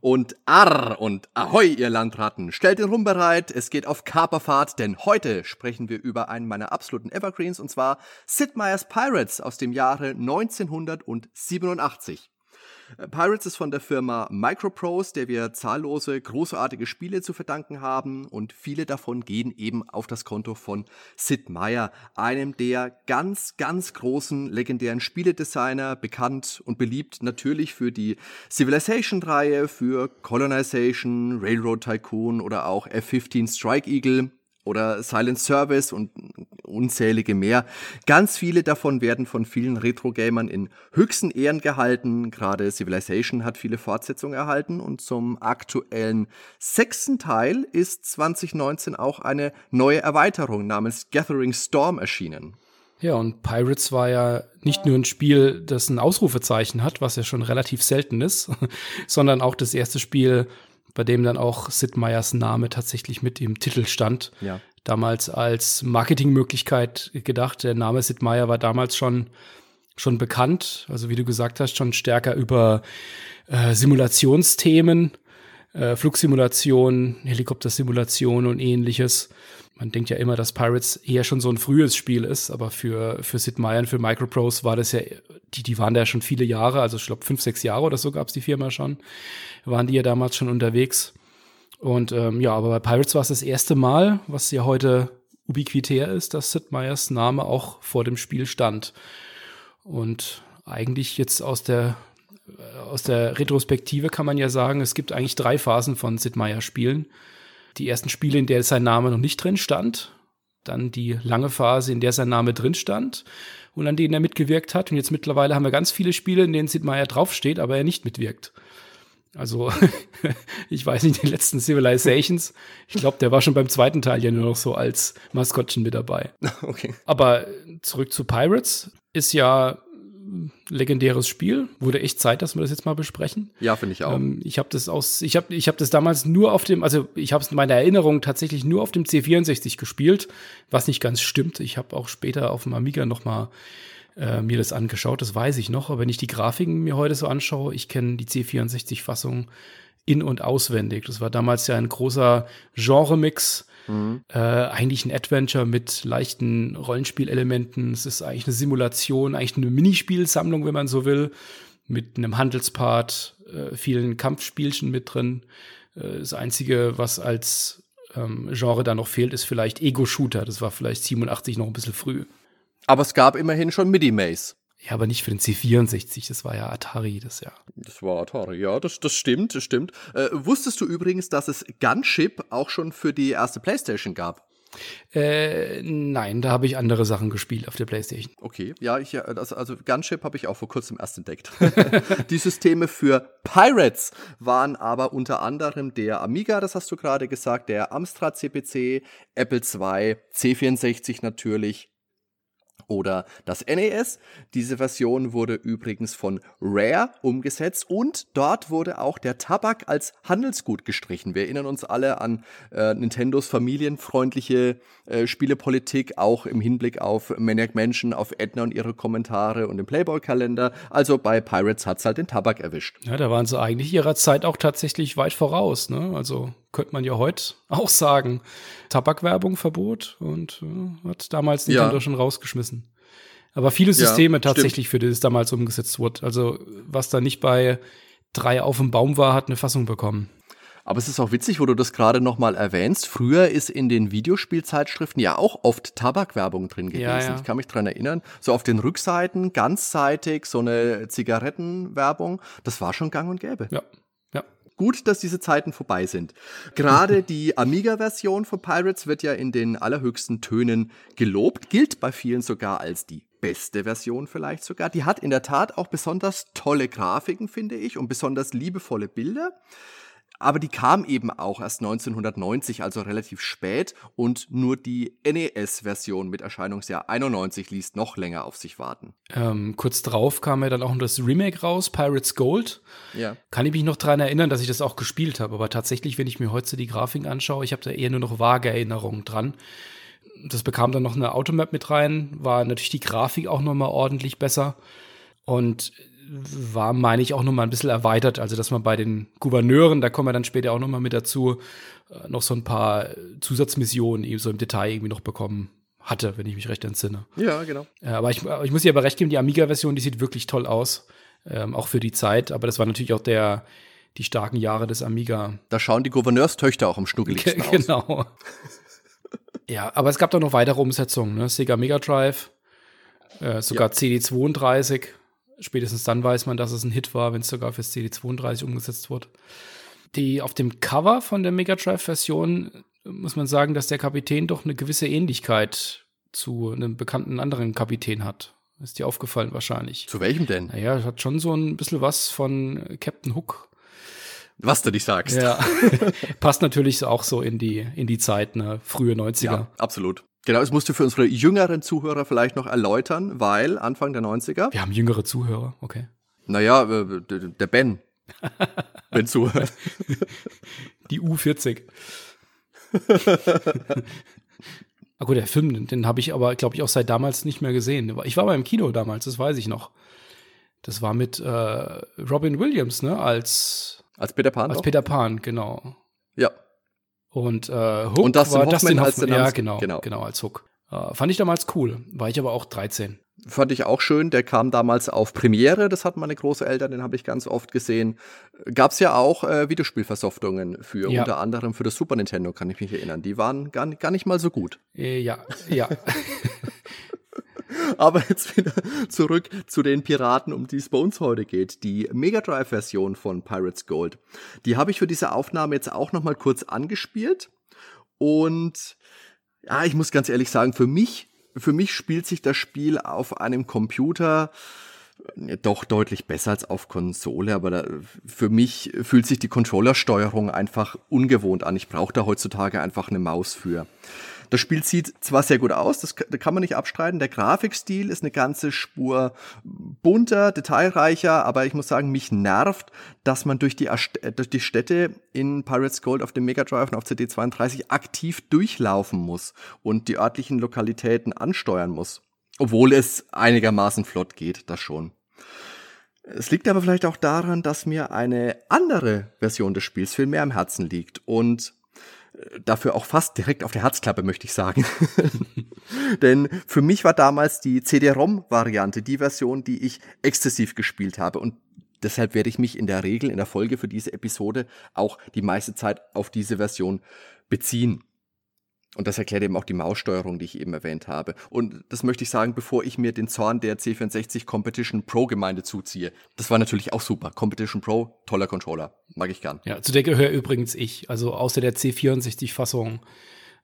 Und arr und ahoi, ihr Landratten. Stellt den Rum bereit, es geht auf Kaperfahrt, denn heute sprechen wir über einen meiner absoluten Evergreens, und zwar Sid Meier's Pirates aus dem Jahre 1987. Äh, Pirates ist von der Firma Microprose, der wir zahllose großartige Spiele zu verdanken haben. Und viele davon gehen eben auf das Konto von Sid Meier, einem der ganz, ganz großen legendären Spieledesigner, bekannt und beliebt natürlich für die Civilization-Reihe, für Colonization, Railroad Tycoon oder auch F-15 Strike Eagle oder Silent Service und unzählige mehr. Ganz viele davon werden von vielen Retro-Gamern in höchsten Ehren gehalten. Gerade Civilization hat viele Fortsetzungen erhalten und zum aktuellen sechsten Teil ist 2019 auch eine neue Erweiterung namens Gathering Storm erschienen. Ja, und Pirates war ja nicht nur ein Spiel, das ein Ausrufezeichen hat, was ja schon relativ selten ist, sondern auch das erste Spiel, bei dem dann auch Sid Meiers Name tatsächlich mit im Titel stand. Ja. Damals als Marketingmöglichkeit gedacht. Der Name Sid Meier war damals schon, schon bekannt. Also wie du gesagt hast, schon stärker über äh, Simulationsthemen, äh, Flugsimulation, Helikoptersimulation und ähnliches. Man denkt ja immer, dass Pirates eher schon so ein frühes Spiel ist, aber für, für Sid Meier und für Microprose war das ja, die, die waren da schon viele Jahre, also ich glaube fünf, sechs Jahre oder so gab es die Firma schon waren die ja damals schon unterwegs. Und ähm, ja, aber bei Pirates war es das erste Mal, was ja heute ubiquitär ist, dass Sid Meier's Name auch vor dem Spiel stand. Und eigentlich jetzt aus der äh, aus der Retrospektive kann man ja sagen, es gibt eigentlich drei Phasen von Sid Meier Spielen. Die ersten Spiele, in der sein Name noch nicht drin stand, dann die lange Phase, in der sein Name drin stand und an denen er mitgewirkt hat. Und jetzt mittlerweile haben wir ganz viele Spiele, in denen Sid Meier draufsteht, aber er nicht mitwirkt. Also, ich weiß nicht, die letzten Civilizations. Ich glaube, der war schon beim zweiten Teil ja nur noch so als Maskottchen mit dabei. Okay. Aber zurück zu Pirates ist ja legendäres Spiel. Wurde echt Zeit, dass wir das jetzt mal besprechen. Ja, finde ich auch. Ähm, ich habe das aus, ich habe, ich habe das damals nur auf dem, also ich habe es in meiner Erinnerung tatsächlich nur auf dem C64 gespielt, was nicht ganz stimmt. Ich habe auch später auf dem Amiga noch mal äh, mir das angeschaut, das weiß ich noch. Aber wenn ich die Grafiken mir heute so anschaue, ich kenne die C64-Fassung in- und auswendig. Das war damals ja ein großer Genre-Mix. Mhm. Äh, eigentlich ein Adventure mit leichten Rollenspielelementen. Es ist eigentlich eine Simulation, eigentlich eine Minispielsammlung, wenn man so will, mit einem Handelspart, äh, vielen Kampfspielchen mit drin. Äh, das Einzige, was als ähm, Genre da noch fehlt, ist vielleicht Ego-Shooter. Das war vielleicht 87 noch ein bisschen früh. Aber es gab immerhin schon MIDI-Maze. Ja, aber nicht für den C64, das war ja Atari, das ja. Das war Atari, ja, das, das stimmt, das stimmt. Äh, wusstest du übrigens, dass es Gunship auch schon für die erste Playstation gab? Äh, nein, da habe ich andere Sachen gespielt auf der Playstation. Okay, ja, ich, also, also Gunship habe ich auch vor kurzem erst entdeckt. die Systeme für Pirates waren aber unter anderem der Amiga, das hast du gerade gesagt, der Amstrad CPC, Apple II, C64 natürlich, oder das NES. Diese Version wurde übrigens von Rare umgesetzt und dort wurde auch der Tabak als Handelsgut gestrichen. Wir erinnern uns alle an äh, Nintendos familienfreundliche äh, Spielepolitik, auch im Hinblick auf Maniac Mansion, auf Edna und ihre Kommentare und den Playboy-Kalender. Also bei Pirates hat's halt den Tabak erwischt. Ja, da waren sie eigentlich ihrer Zeit auch tatsächlich weit voraus. Ne? Also könnte man ja heute auch sagen. Tabakwerbung Verbot und äh, hat damals Nintendo ja. schon rausgeschmissen. Aber viele Systeme ja, tatsächlich, für die es damals umgesetzt wurde. Also was da nicht bei drei auf dem Baum war, hat eine Fassung bekommen. Aber es ist auch witzig, wo du das gerade noch mal erwähnst. Früher ist in den Videospielzeitschriften ja auch oft Tabakwerbung drin gewesen. Ja, ja. Ich kann mich dran erinnern. So auf den Rückseiten, ganzseitig, so eine Zigarettenwerbung. Das war schon gang und gäbe. Ja, Gut, dass diese Zeiten vorbei sind. Gerade die Amiga-Version von Pirates wird ja in den allerhöchsten Tönen gelobt, gilt bei vielen sogar als die beste Version vielleicht sogar. Die hat in der Tat auch besonders tolle Grafiken, finde ich, und besonders liebevolle Bilder. Aber die kam eben auch erst 1990, also relativ spät und nur die NES-Version mit Erscheinungsjahr 91 ließ noch länger auf sich warten. Ähm, kurz drauf kam ja dann auch noch das Remake raus, Pirates Gold. Ja. Kann ich mich noch daran erinnern, dass ich das auch gespielt habe, aber tatsächlich, wenn ich mir heute die Grafik anschaue, ich habe da eher nur noch vage Erinnerungen dran. Das bekam dann noch eine Automap mit rein, war natürlich die Grafik auch noch mal ordentlich besser und war, meine ich, auch noch mal ein bisschen erweitert. Also, dass man bei den Gouverneuren, da kommen wir dann später auch noch mal mit dazu, äh, noch so ein paar Zusatzmissionen eben so im Detail irgendwie noch bekommen hatte, wenn ich mich recht entsinne. Ja, genau. Äh, aber ich, ich muss dir aber recht geben, die Amiga-Version, die sieht wirklich toll aus. Ähm, auch für die Zeit. Aber das war natürlich auch der, die starken Jahre des Amiga. Da schauen die Gouverneurstöchter auch am schnuckeligsten aus. Genau. ja, aber es gab doch noch weitere Umsetzungen. Ne? Sega Mega Drive, äh, sogar ja. CD32 Spätestens dann weiß man, dass es ein Hit war, wenn es sogar fürs CD32 umgesetzt wurde. Die auf dem Cover von der Mega Drive-Version muss man sagen, dass der Kapitän doch eine gewisse Ähnlichkeit zu einem bekannten anderen Kapitän hat. Ist dir aufgefallen wahrscheinlich. Zu welchem denn? Naja, hat schon so ein bisschen was von Captain Hook. Was du nicht sagst. Ja. Passt natürlich auch so in die, in die Zeit, ne? Frühe 90er. Ja, absolut. Genau, das musst du für unsere jüngeren Zuhörer vielleicht noch erläutern, weil Anfang der 90er. Wir haben jüngere Zuhörer, okay. Naja, äh, der Ben. Ben zuhört. Die U40. ah gut, der Film, den, den habe ich aber, glaube ich, auch seit damals nicht mehr gesehen. Ich war mal im Kino damals, das weiß ich noch. Das war mit äh, Robin Williams, ne, als als Peter Pan. Als auch? Peter Pan, genau. Ja. Und äh, Hook und Dustin war Hoffman Dustin Hoffman, ja, genau, genau, genau, als Hook. Äh, fand ich damals cool. War ich aber auch 13. Fand ich auch schön. Der kam damals auf Premiere. Das hatten meine Großeltern, den habe ich ganz oft gesehen. Gab es ja auch äh, Videospielversoftungen für, ja. unter anderem für das Super Nintendo, kann ich mich erinnern. Die waren gar, gar nicht mal so gut. Äh, ja, ja. Aber jetzt wieder zurück zu den Piraten, um die es bei uns heute geht. Die Mega Drive-Version von Pirates Gold. Die habe ich für diese Aufnahme jetzt auch noch mal kurz angespielt. Und ja, ich muss ganz ehrlich sagen, für mich, für mich spielt sich das Spiel auf einem Computer äh, doch deutlich besser als auf Konsole, aber da, für mich fühlt sich die Controllersteuerung einfach ungewohnt an. Ich brauche da heutzutage einfach eine Maus für. Das Spiel sieht zwar sehr gut aus, das kann man nicht abstreiten. Der Grafikstil ist eine ganze Spur bunter, detailreicher, aber ich muss sagen, mich nervt, dass man durch die, äh, durch die Städte in Pirates Gold auf dem Mega Drive und auf CD32 aktiv durchlaufen muss und die örtlichen Lokalitäten ansteuern muss. Obwohl es einigermaßen flott geht, das schon. Es liegt aber vielleicht auch daran, dass mir eine andere Version des Spiels viel mehr am Herzen liegt und dafür auch fast direkt auf der Herzklappe, möchte ich sagen. Denn für mich war damals die CD-ROM-Variante die Version, die ich exzessiv gespielt habe. Und deshalb werde ich mich in der Regel in der Folge für diese Episode auch die meiste Zeit auf diese Version beziehen. Und das erklärt eben auch die Maussteuerung, die ich eben erwähnt habe. Und das möchte ich sagen, bevor ich mir den Zorn der C64 Competition Pro Gemeinde zuziehe. Das war natürlich auch super. Competition Pro, toller Controller. Mag ich gern. Ja, zu der gehöre übrigens ich. Also außer der C64 Fassung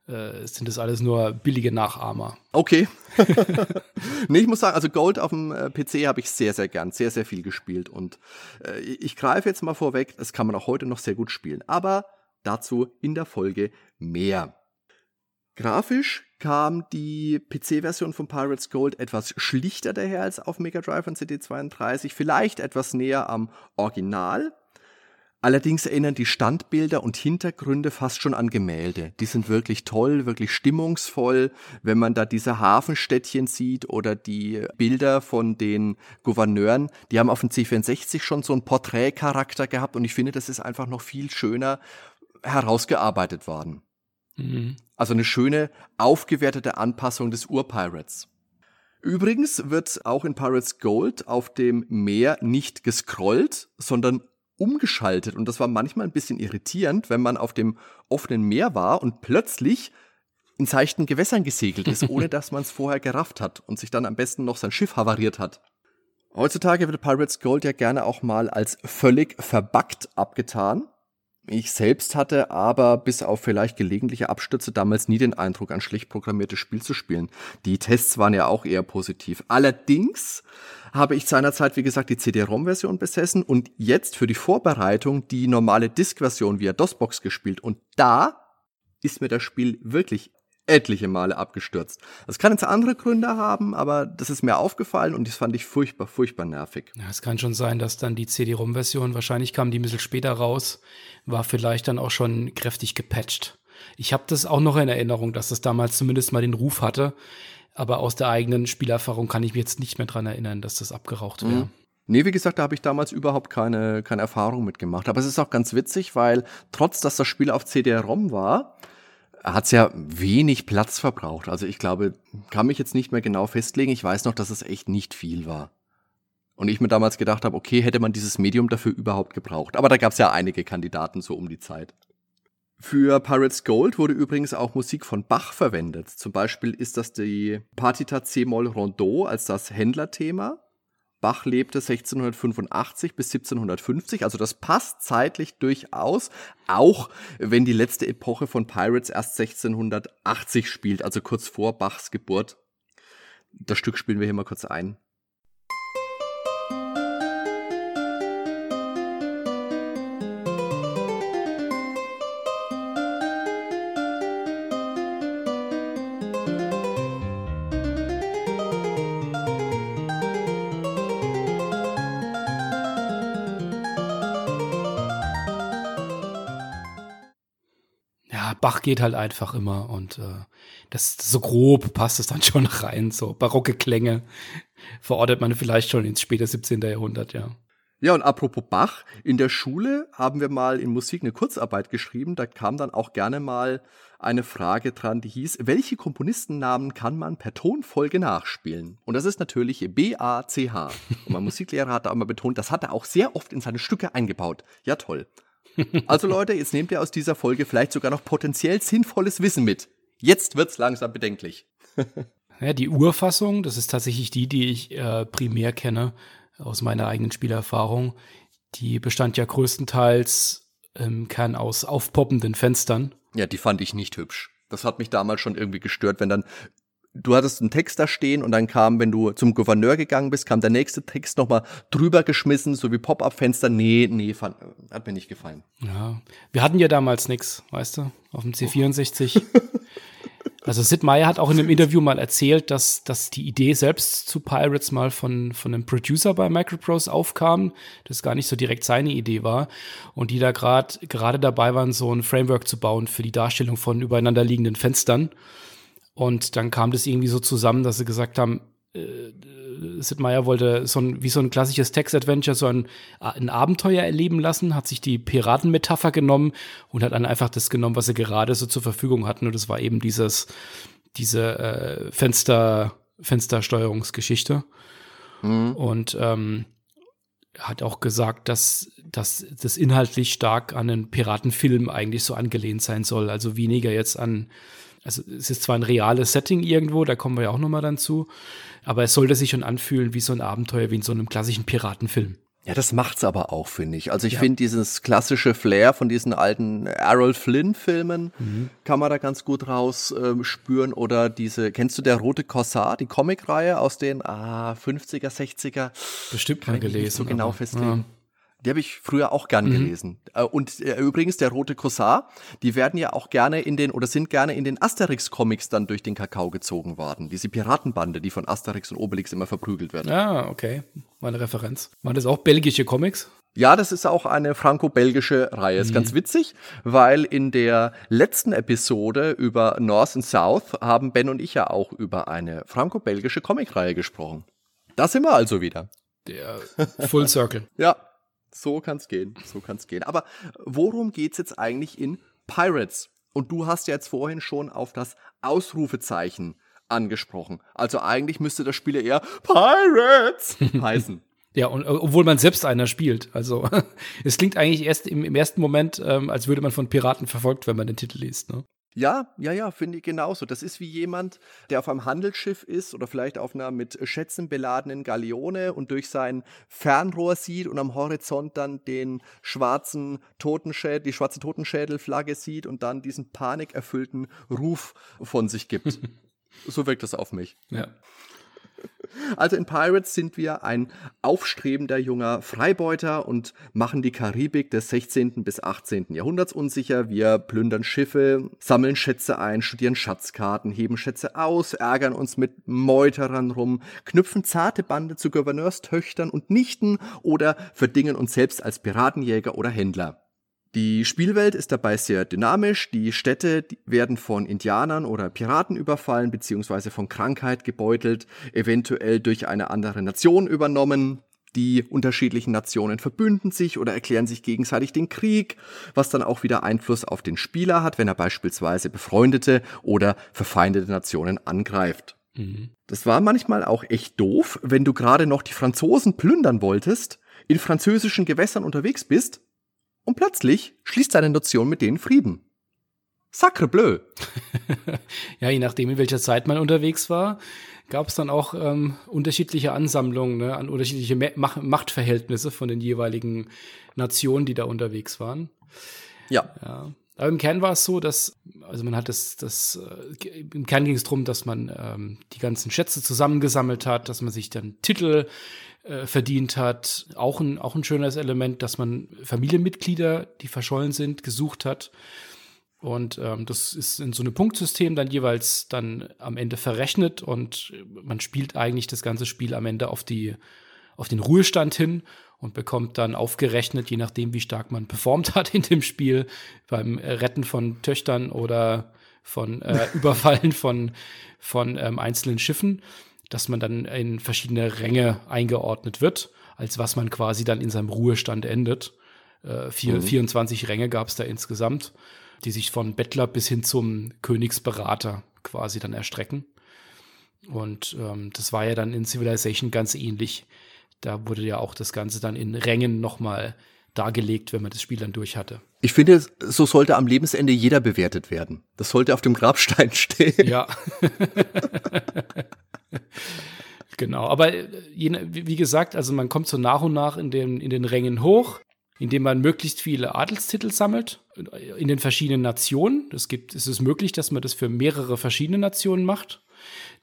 äh, sind das alles nur billige Nachahmer. Okay. nee, ich muss sagen, also Gold auf dem äh, PC habe ich sehr, sehr gern, sehr, sehr viel gespielt. Und äh, ich greife jetzt mal vorweg, das kann man auch heute noch sehr gut spielen. Aber dazu in der Folge mehr. Grafisch kam die PC-Version von Pirates Gold etwas schlichter daher als auf Mega Drive und CD32, vielleicht etwas näher am Original. Allerdings erinnern die Standbilder und Hintergründe fast schon an Gemälde. Die sind wirklich toll, wirklich stimmungsvoll. Wenn man da diese Hafenstädtchen sieht oder die Bilder von den Gouverneuren, die haben auf dem C64 schon so einen Porträtcharakter gehabt und ich finde, das ist einfach noch viel schöner herausgearbeitet worden. Mhm. Also eine schöne, aufgewertete Anpassung des Ur-Pirates. Übrigens wird auch in Pirates Gold auf dem Meer nicht gescrollt, sondern umgeschaltet. Und das war manchmal ein bisschen irritierend, wenn man auf dem offenen Meer war und plötzlich in seichten Gewässern gesegelt ist, ohne dass man es vorher gerafft hat und sich dann am besten noch sein Schiff havariert hat. Heutzutage wird Pirates Gold ja gerne auch mal als völlig verbuggt abgetan. Ich selbst hatte aber bis auf vielleicht gelegentliche Abstürze damals nie den Eindruck, ein schlecht programmiertes Spiel zu spielen. Die Tests waren ja auch eher positiv. Allerdings habe ich seinerzeit, wie gesagt, die CD-ROM-Version besessen und jetzt für die Vorbereitung die normale Disk-Version via DOSBox gespielt. Und da ist mir das Spiel wirklich etliche Male abgestürzt. Das kann jetzt andere Gründe haben, aber das ist mir aufgefallen und das fand ich furchtbar, furchtbar nervig. Ja, es kann schon sein, dass dann die CD-ROM-Version, wahrscheinlich kam die ein bisschen später raus, war vielleicht dann auch schon kräftig gepatcht. Ich habe das auch noch in Erinnerung, dass das damals zumindest mal den Ruf hatte, aber aus der eigenen Spielerfahrung kann ich mich jetzt nicht mehr dran erinnern, dass das abgeraucht wäre. Mhm. Nee, wie gesagt, da habe ich damals überhaupt keine, keine Erfahrung mitgemacht. Aber es ist auch ganz witzig, weil trotz, dass das Spiel auf CD-ROM war, hat es ja wenig Platz verbraucht. Also ich glaube, kann mich jetzt nicht mehr genau festlegen. Ich weiß noch, dass es echt nicht viel war. Und ich mir damals gedacht habe, okay, hätte man dieses Medium dafür überhaupt gebraucht. Aber da gab es ja einige Kandidaten so um die Zeit. Für Pirates Gold wurde übrigens auch Musik von Bach verwendet. Zum Beispiel ist das die Partita C-Moll Rondeau als das Händlerthema. Bach lebte 1685 bis 1750, also das passt zeitlich durchaus, auch wenn die letzte Epoche von Pirates erst 1680 spielt, also kurz vor Bachs Geburt. Das Stück spielen wir hier mal kurz ein. Bach geht halt einfach immer und äh, das so grob passt es dann schon rein, so barocke Klänge verortet man vielleicht schon ins späte 17. Jahrhundert, ja. Ja, und apropos Bach, in der Schule haben wir mal in Musik eine Kurzarbeit geschrieben. Da kam dann auch gerne mal eine Frage dran, die hieß, welche Komponistennamen kann man per Tonfolge nachspielen? Und das ist natürlich B-A-C-H. Und mein Musiklehrer hat da immer betont, das hat er auch sehr oft in seine Stücke eingebaut. Ja, toll. Also Leute, jetzt nehmt ihr aus dieser Folge vielleicht sogar noch potenziell sinnvolles Wissen mit. Jetzt wird's langsam bedenklich. ja, die Urfassung, das ist tatsächlich die, die ich äh, primär kenne aus meiner eigenen Spielerfahrung. Die bestand ja größtenteils im Kern aus aufpoppenden Fenstern. Ja, die fand ich nicht hübsch. Das hat mich damals schon irgendwie gestört, wenn dann du hattest einen Text da stehen und dann kam, wenn du zum Gouverneur gegangen bist, kam der nächste Text nochmal drüber geschmissen, so wie Pop-Up-Fenster. Nee, nee, fand, hat mir nicht gefallen. Ja, wir hatten ja damals nichts, weißt du, auf dem C64. also Sid Meier hat auch in einem Interview mal erzählt, dass, dass die Idee selbst zu Pirates mal von, von einem Producer bei Microprose aufkam, das gar nicht so direkt seine Idee war und die da gerade gerade dabei waren, so ein Framework zu bauen für die Darstellung von übereinander liegenden Fenstern. Und dann kam das irgendwie so zusammen, dass sie gesagt haben, äh, Sid Meier wollte so ein, wie so ein klassisches Text-Adventure, so ein, ein Abenteuer erleben lassen, hat sich die Piratenmetapher genommen und hat dann einfach das genommen, was sie gerade so zur Verfügung hatten. Und das war eben dieses, diese äh, Fenster, Fenstersteuerungsgeschichte. Mhm. Und ähm, hat auch gesagt, dass, dass das inhaltlich stark an einen Piratenfilm eigentlich so angelehnt sein soll. Also weniger jetzt an also es ist zwar ein reales Setting irgendwo, da kommen wir ja auch nochmal dann zu, aber es sollte sich schon anfühlen wie so ein Abenteuer, wie in so einem klassischen Piratenfilm. Ja, das macht's aber auch, finde ich. Also ich ja. finde dieses klassische Flair von diesen alten Errol Flynn-Filmen mhm. kann man da ganz gut raus äh, spüren. Oder diese, kennst du der Rote Korsar, die Comicreihe aus den ah, 50er, 60er? Bestimmt mal gelesen. Nicht so genau festlegen. Ja. Die habe ich früher auch gern mhm. gelesen. Äh, und äh, übrigens, der rote Korsar, die werden ja auch gerne in den, oder sind gerne in den Asterix-Comics dann durch den Kakao gezogen worden. Diese Piratenbande, die von Asterix und Obelix immer verprügelt wird. Ah, okay. Meine Referenz. Waren das auch belgische Comics? Ja, das ist auch eine franco-belgische Reihe. Ist mhm. ganz witzig, weil in der letzten Episode über North and South haben Ben und ich ja auch über eine franco-belgische Comicreihe gesprochen. Da sind wir also wieder. Der Full Circle. ja, so kann's gehen, so kann's gehen. Aber worum geht's jetzt eigentlich in Pirates? Und du hast ja jetzt vorhin schon auf das Ausrufezeichen angesprochen. Also eigentlich müsste das Spiel eher Pirates heißen. Ja, und obwohl man selbst einer spielt. Also es klingt eigentlich erst im, im ersten Moment, ähm, als würde man von Piraten verfolgt, wenn man den Titel liest. Ne? Ja, ja, ja, finde ich genauso. Das ist wie jemand, der auf einem Handelsschiff ist oder vielleicht auf einer mit Schätzen beladenen Galeone und durch sein Fernrohr sieht und am Horizont dann den schwarzen Totenschädel, die schwarze Totenschädelflagge sieht und dann diesen panikerfüllten Ruf von sich gibt. so wirkt das auf mich. Ja. Also in Pirates sind wir ein aufstrebender junger Freibeuter und machen die Karibik des 16. bis 18. Jahrhunderts unsicher. Wir plündern Schiffe, sammeln Schätze ein, studieren Schatzkarten, heben Schätze aus, ärgern uns mit Meuterern rum, knüpfen zarte Bande zu Gouverneurstöchtern und Nichten oder verdingen uns selbst als Piratenjäger oder Händler. Die Spielwelt ist dabei sehr dynamisch. Die Städte werden von Indianern oder Piraten überfallen bzw. von Krankheit gebeutelt, eventuell durch eine andere Nation übernommen. Die unterschiedlichen Nationen verbünden sich oder erklären sich gegenseitig den Krieg, was dann auch wieder Einfluss auf den Spieler hat, wenn er beispielsweise befreundete oder verfeindete Nationen angreift. Mhm. Das war manchmal auch echt doof, wenn du gerade noch die Franzosen plündern wolltest, in französischen Gewässern unterwegs bist und plötzlich schließt seine Notion mit denen Frieden. Sacre bleu. ja, je nachdem, in welcher Zeit man unterwegs war, gab es dann auch ähm, unterschiedliche Ansammlungen ne, an unterschiedliche Mach Machtverhältnisse von den jeweiligen Nationen, die da unterwegs waren. Ja. ja. Aber im Kern war es so, dass, also man hat das, das äh, im Kern ging es darum, dass man ähm, die ganzen Schätze zusammengesammelt hat, dass man sich dann Titel äh, verdient hat. Auch ein, auch ein schönes Element, dass man Familienmitglieder, die verschollen sind, gesucht hat. Und ähm, das ist in so einem Punktsystem dann jeweils dann am Ende verrechnet und man spielt eigentlich das ganze Spiel am Ende auf die auf den Ruhestand hin und bekommt dann aufgerechnet, je nachdem, wie stark man performt hat in dem Spiel, beim Retten von Töchtern oder von äh, Überfallen von, von ähm, einzelnen Schiffen, dass man dann in verschiedene Ränge eingeordnet wird, als was man quasi dann in seinem Ruhestand endet. Äh, vier, mhm. 24 Ränge gab es da insgesamt, die sich von Bettler bis hin zum Königsberater quasi dann erstrecken. Und ähm, das war ja dann in Civilization ganz ähnlich. Da wurde ja auch das Ganze dann in Rängen nochmal dargelegt, wenn man das Spiel dann durch hatte. Ich finde, so sollte am Lebensende jeder bewertet werden. Das sollte auf dem Grabstein stehen. Ja. genau, aber äh, wie gesagt, also man kommt so nach und nach in den, in den Rängen hoch, indem man möglichst viele Adelstitel sammelt in den verschiedenen Nationen. Es gibt, es ist möglich, dass man das für mehrere verschiedene Nationen macht,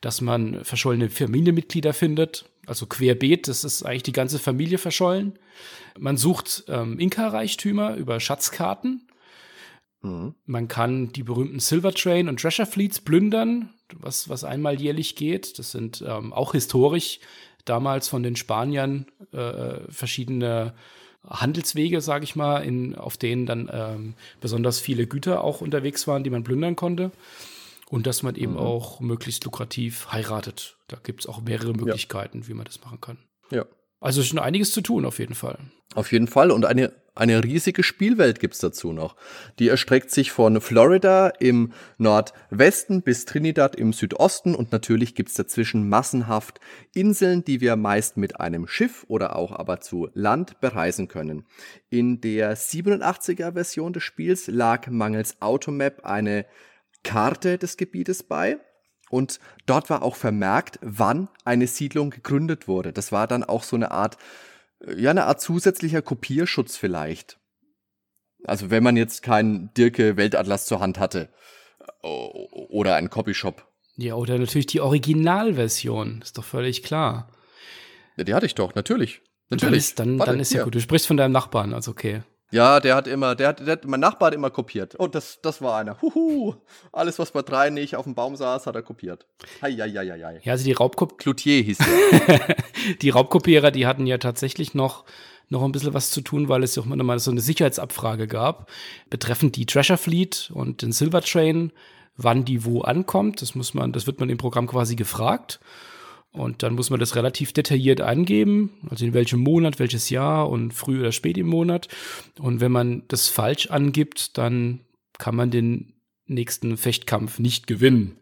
dass man verschollene Familienmitglieder findet, also querbeet, das ist eigentlich die ganze Familie verschollen. Man sucht ähm, Inka-Reichtümer über Schatzkarten. Mhm. Man kann die berühmten Silver Train und Treasure Fleets plündern, was, was einmal jährlich geht. Das sind ähm, auch historisch damals von den Spaniern äh, verschiedene Handelswege, sage ich mal, in, auf denen dann ähm, besonders viele Güter auch unterwegs waren, die man plündern konnte. Und dass man eben mhm. auch möglichst lukrativ heiratet. Da gibt es auch mehrere Möglichkeiten, ja. wie man das machen kann. Ja. Also ist schon einiges zu tun, auf jeden Fall. Auf jeden Fall. Und eine, eine riesige Spielwelt gibt es dazu noch. Die erstreckt sich von Florida im Nordwesten bis Trinidad im Südosten. Und natürlich gibt es dazwischen massenhaft Inseln, die wir meist mit einem Schiff oder auch aber zu Land bereisen können. In der 87er Version des Spiels lag mangels Automap eine Karte des Gebietes bei. Und dort war auch vermerkt, wann eine Siedlung gegründet wurde. Das war dann auch so eine Art, ja, eine Art zusätzlicher Kopierschutz vielleicht. Also wenn man jetzt keinen Dirke Weltatlas zur Hand hatte oder einen Copyshop. Ja, oder natürlich die Originalversion, ist doch völlig klar. Ja, die hatte ich doch, natürlich. Natürlich. Dann ist, dann, dann ist ja gut. Du sprichst von deinem Nachbarn, also okay. Ja, der hat immer, der hat, der hat, mein Nachbar hat immer kopiert. Oh, das, das war einer. Huhu. Alles, was bei drei nicht auf dem Baum saß, hat er kopiert. Hei, hei, hei, hei. Ja, also die Raubkop Cloutier hieß der. die Raubkopierer, die hatten ja tatsächlich noch, noch ein bisschen was zu tun, weil es ja auch mal so eine Sicherheitsabfrage gab, betreffend die Treasure Fleet und den Silver Train, wann die wo ankommt. Das muss man, das wird man im Programm quasi gefragt. Und dann muss man das relativ detailliert angeben, also in welchem Monat, welches Jahr und früh oder spät im Monat. Und wenn man das falsch angibt, dann kann man den nächsten Fechtkampf nicht gewinnen.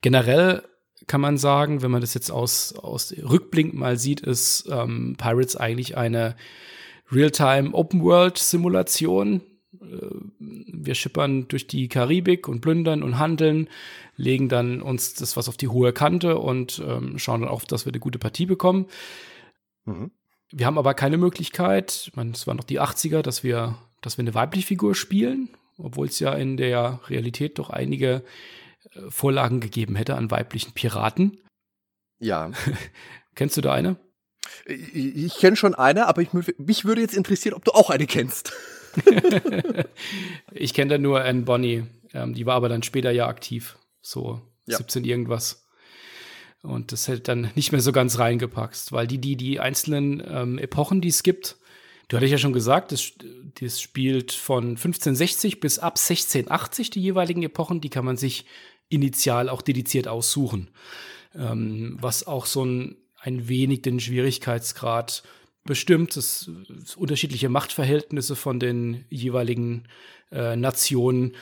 Generell kann man sagen, wenn man das jetzt aus, aus Rückblick mal sieht, ist ähm, Pirates eigentlich eine Real-Time Open-World-Simulation. Äh, wir schippern durch die Karibik und plündern und handeln, legen dann uns das was auf die hohe Kante und ähm, schauen dann auf, dass wir eine gute Partie bekommen. Mhm. Wir haben aber keine Möglichkeit, ich meine, es waren noch die 80er, dass wir, dass wir eine weibliche Figur spielen, obwohl es ja in der Realität doch einige Vorlagen gegeben hätte an weiblichen Piraten. Ja. Kennst du da eine? Ich, ich kenne schon eine, aber ich, mich würde jetzt interessieren, ob du auch eine kennst. ich kenne da nur Anne Bonny. Ähm, die war aber dann später ja aktiv. So ja. 17 irgendwas. Und das hätte dann nicht mehr so ganz reingepackt, weil die, die, die einzelnen ähm, Epochen, die es gibt, du hattest ja schon gesagt, das, das spielt von 1560 bis ab 1680 die jeweiligen Epochen, die kann man sich initial auch dediziert aussuchen. Ähm, was auch so ein, ein wenig den Schwierigkeitsgrad bestimmt. Es, unterschiedliche Machtverhältnisse von den jeweiligen äh, Nationen,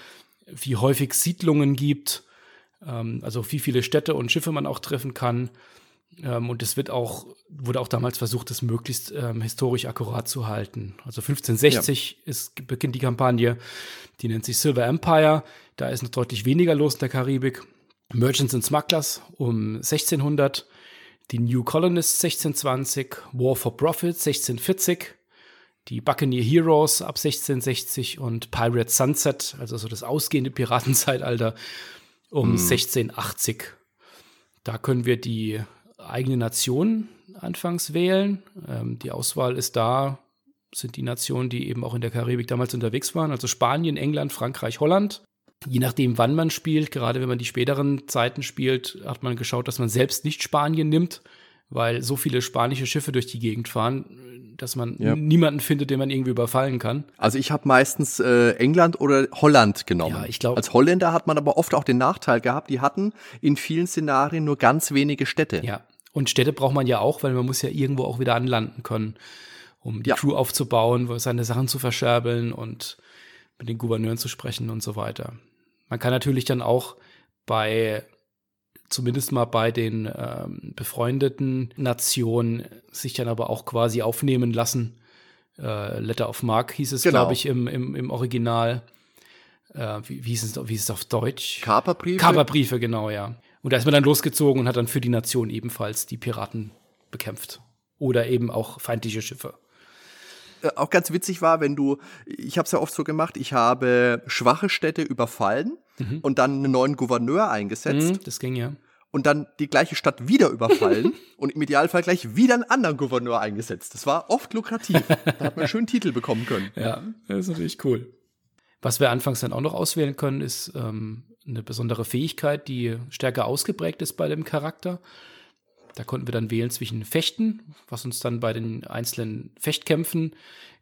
wie häufig Siedlungen gibt, ähm, also wie viele Städte und Schiffe man auch treffen kann. Ähm, und es wird auch, wurde auch damals versucht, das möglichst ähm, historisch akkurat zu halten. Also 1560 ja. ist, beginnt die Kampagne, die nennt sich Silver Empire. Da ist noch deutlich weniger los in der Karibik. Merchants and Smugglers um 1600, die New Colonists 1620, War for Profit 1640, die Buccaneer Heroes ab 1660 und Pirate Sunset, also so das ausgehende Piratenzeitalter um hm. 1680. Da können wir die eigene Nation anfangs wählen. Ähm, die Auswahl ist da, sind die Nationen, die eben auch in der Karibik damals unterwegs waren, also Spanien, England, Frankreich, Holland. Je nachdem, wann man spielt, gerade wenn man die späteren Zeiten spielt, hat man geschaut, dass man selbst nicht Spanien nimmt, weil so viele spanische Schiffe durch die Gegend fahren, dass man ja. niemanden findet, den man irgendwie überfallen kann. Also ich habe meistens äh, England oder Holland genommen. Ja, ich glaube. Als Holländer hat man aber oft auch den Nachteil gehabt, die hatten in vielen Szenarien nur ganz wenige Städte. Ja. Und Städte braucht man ja auch, weil man muss ja irgendwo auch wieder anlanden können, um die ja. Crew aufzubauen, seine Sachen zu verscherbeln und mit den Gouverneuren zu sprechen und so weiter. Man kann natürlich dann auch bei zumindest mal bei den ähm, befreundeten Nationen sich dann aber auch quasi aufnehmen lassen. Äh, Letter of Mark hieß es, genau. glaube ich, im, im, im Original. Äh, wie, wie, hieß es, wie ist es auf Deutsch? Kaperbriefe? Kaperbriefe, genau, ja. Und da ist man dann losgezogen und hat dann für die Nation ebenfalls die Piraten bekämpft. Oder eben auch feindliche Schiffe. Äh, auch ganz witzig war, wenn du, ich habe es ja oft so gemacht, ich habe schwache Städte überfallen mhm. und dann einen neuen Gouverneur eingesetzt. Mhm, das ging ja. Und dann die gleiche Stadt wieder überfallen und im Idealfall gleich wieder einen anderen Gouverneur eingesetzt. Das war oft lukrativ. da hat man einen schönen Titel bekommen können. Ja, das ist natürlich cool. Was wir anfangs dann auch noch auswählen können, ist ähm, eine besondere Fähigkeit, die stärker ausgeprägt ist bei dem Charakter. Da konnten wir dann wählen zwischen Fechten, was uns dann bei den einzelnen Fechtkämpfen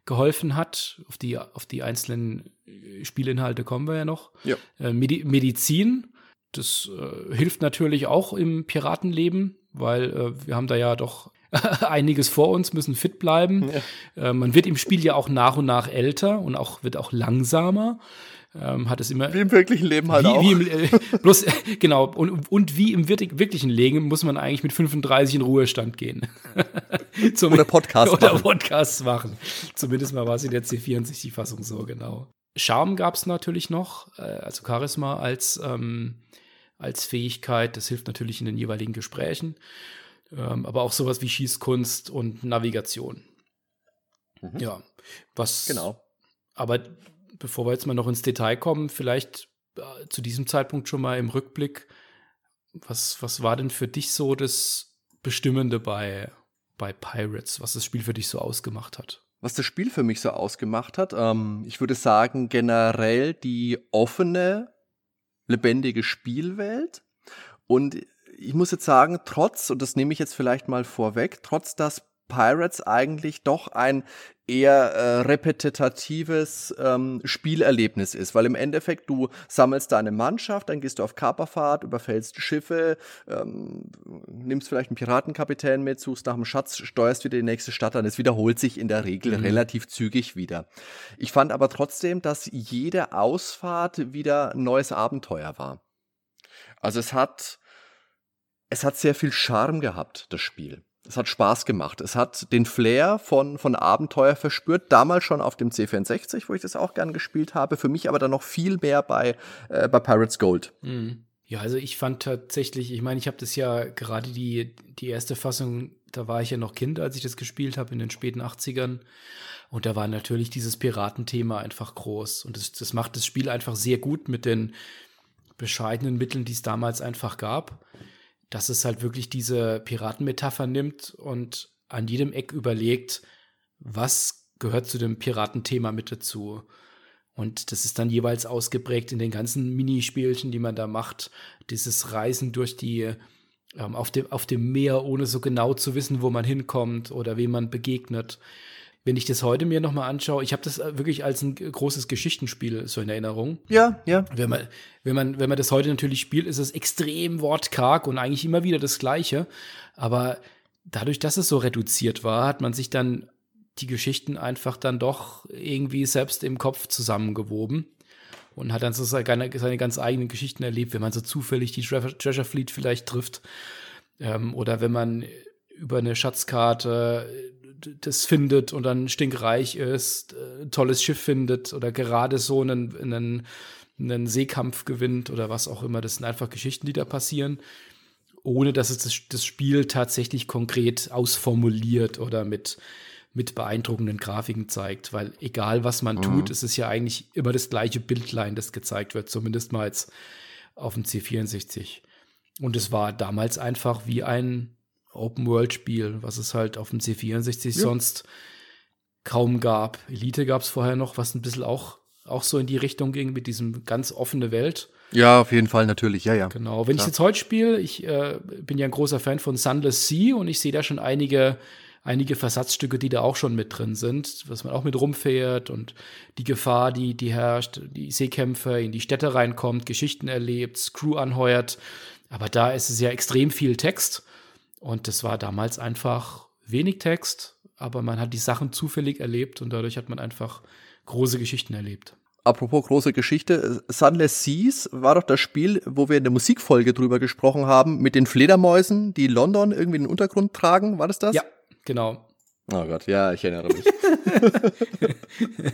geholfen hat. Auf die, auf die einzelnen äh, Spielinhalte kommen wir ja noch. Ja. Äh, Medi Medizin, das äh, hilft natürlich auch im Piratenleben, weil äh, wir haben da ja doch einiges vor uns, müssen fit bleiben. Ja. Äh, man wird im Spiel ja auch nach und nach älter und auch wird auch langsamer ähm, hat es immer. Wie im wirklichen Leben halt wie, auch. Wie im, äh, bloß, äh, genau, und, und wie im wirklichen Leben muss man eigentlich mit 35 in Ruhestand gehen. Zum, oder Podcast Oder machen. Podcasts machen. Zumindest mal war es in der C64-Fassung so, genau. Charme gab es natürlich noch, äh, also Charisma als, ähm, als Fähigkeit. Das hilft natürlich in den jeweiligen Gesprächen. Ähm, aber auch sowas wie Schießkunst und Navigation. Mhm. Ja, was. Genau. Aber bevor wir jetzt mal noch ins Detail kommen, vielleicht äh, zu diesem Zeitpunkt schon mal im Rückblick, was, was war denn für dich so das Bestimmende bei, bei Pirates, was das Spiel für dich so ausgemacht hat? Was das Spiel für mich so ausgemacht hat, ähm, ich würde sagen, generell die offene, lebendige Spielwelt. Und ich muss jetzt sagen, trotz, und das nehme ich jetzt vielleicht mal vorweg, trotz dass Pirates eigentlich doch ein eher äh, repetitives ähm, Spielerlebnis ist, weil im Endeffekt du sammelst deine Mannschaft, dann gehst du auf Kaperfahrt, überfällst Schiffe, ähm, nimmst vielleicht einen Piratenkapitän mit, suchst nach dem Schatz, steuerst wieder die nächste Stadt an. Es wiederholt sich in der Regel mhm. relativ zügig wieder. Ich fand aber trotzdem, dass jede Ausfahrt wieder ein neues Abenteuer war. Also es hat es hat sehr viel Charme gehabt, das Spiel. Es hat Spaß gemacht. Es hat den Flair von, von Abenteuer verspürt. Damals schon auf dem C64, wo ich das auch gern gespielt habe. Für mich aber dann noch viel mehr bei, äh, bei Pirates Gold. Mhm. Ja, also ich fand tatsächlich, ich meine, ich habe das ja gerade die, die erste Fassung, da war ich ja noch Kind, als ich das gespielt habe in den späten 80ern. Und da war natürlich dieses Piratenthema einfach groß. Und das, das macht das Spiel einfach sehr gut mit den bescheidenen Mitteln, die es damals einfach gab dass es halt wirklich diese Piratenmetapher nimmt und an jedem Eck überlegt, was gehört zu dem Piratenthema mit dazu. Und das ist dann jeweils ausgeprägt in den ganzen Minispielchen, die man da macht. Dieses Reisen durch die, ähm, auf, dem, auf dem Meer, ohne so genau zu wissen, wo man hinkommt oder wem man begegnet wenn ich das heute mir nochmal anschaue, ich habe das äh, wirklich als ein großes Geschichtenspiel so in Erinnerung. Ja, ja. Wenn man, wenn man, wenn man das heute natürlich spielt, ist es extrem wortkarg und eigentlich immer wieder das Gleiche. Aber dadurch, dass es so reduziert war, hat man sich dann die Geschichten einfach dann doch irgendwie selbst im Kopf zusammengewoben und hat dann so seine, seine ganz eigenen Geschichten erlebt, wenn man so zufällig die Treasure Fleet vielleicht trifft ähm, oder wenn man über eine Schatzkarte das findet und dann stinkreich ist, äh, tolles Schiff findet oder gerade so einen, einen, einen Seekampf gewinnt oder was auch immer. Das sind einfach Geschichten, die da passieren, ohne dass es das, das Spiel tatsächlich konkret ausformuliert oder mit, mit beeindruckenden Grafiken zeigt. Weil egal, was man mhm. tut, es ist ja eigentlich immer das gleiche Bildlein, das gezeigt wird, zumindest mal jetzt auf dem C64. Und es war damals einfach wie ein Open-World-Spiel, was es halt auf dem C64 ja. sonst kaum gab. Elite gab es vorher noch, was ein bisschen auch, auch so in die Richtung ging mit diesem ganz offene Welt. Ja, auf jeden Fall, natürlich, ja, ja. Genau. Wenn Klar. ich jetzt heute spiele, ich äh, bin ja ein großer Fan von Sunless Sea und ich sehe da schon einige, einige Versatzstücke, die da auch schon mit drin sind, was man auch mit rumfährt und die Gefahr, die, die herrscht, die Seekämpfe in die Städte reinkommt, Geschichten erlebt, Crew anheuert. Aber da ist es ja extrem viel Text und das war damals einfach wenig Text, aber man hat die Sachen zufällig erlebt und dadurch hat man einfach große Geschichten erlebt. Apropos große Geschichte, Sunless Seas war doch das Spiel, wo wir in der Musikfolge drüber gesprochen haben, mit den Fledermäusen, die London irgendwie in den Untergrund tragen. War das das? Ja, genau. Oh Gott, ja, ich erinnere mich.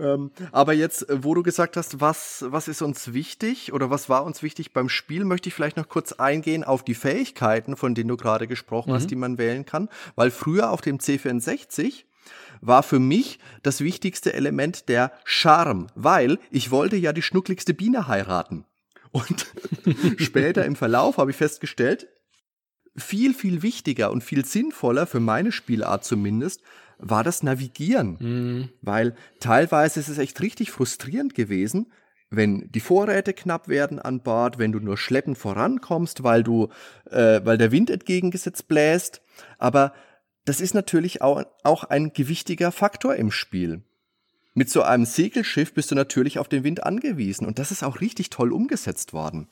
Ähm, aber jetzt, äh, wo du gesagt hast, was, was ist uns wichtig oder was war uns wichtig beim Spiel, möchte ich vielleicht noch kurz eingehen auf die Fähigkeiten, von denen du gerade gesprochen mhm. hast, die man wählen kann. Weil früher auf dem C64 war für mich das wichtigste Element der Charme, weil ich wollte ja die schnuckligste Biene heiraten. Und später im Verlauf habe ich festgestellt, viel, viel wichtiger und viel sinnvoller für meine Spielart zumindest war das Navigieren. Mhm. Weil teilweise ist es echt richtig frustrierend gewesen, wenn die Vorräte knapp werden an Bord, wenn du nur schleppend vorankommst, weil du, äh, weil der Wind entgegengesetzt bläst. Aber das ist natürlich auch, auch ein gewichtiger Faktor im Spiel. Mit so einem Segelschiff bist du natürlich auf den Wind angewiesen und das ist auch richtig toll umgesetzt worden.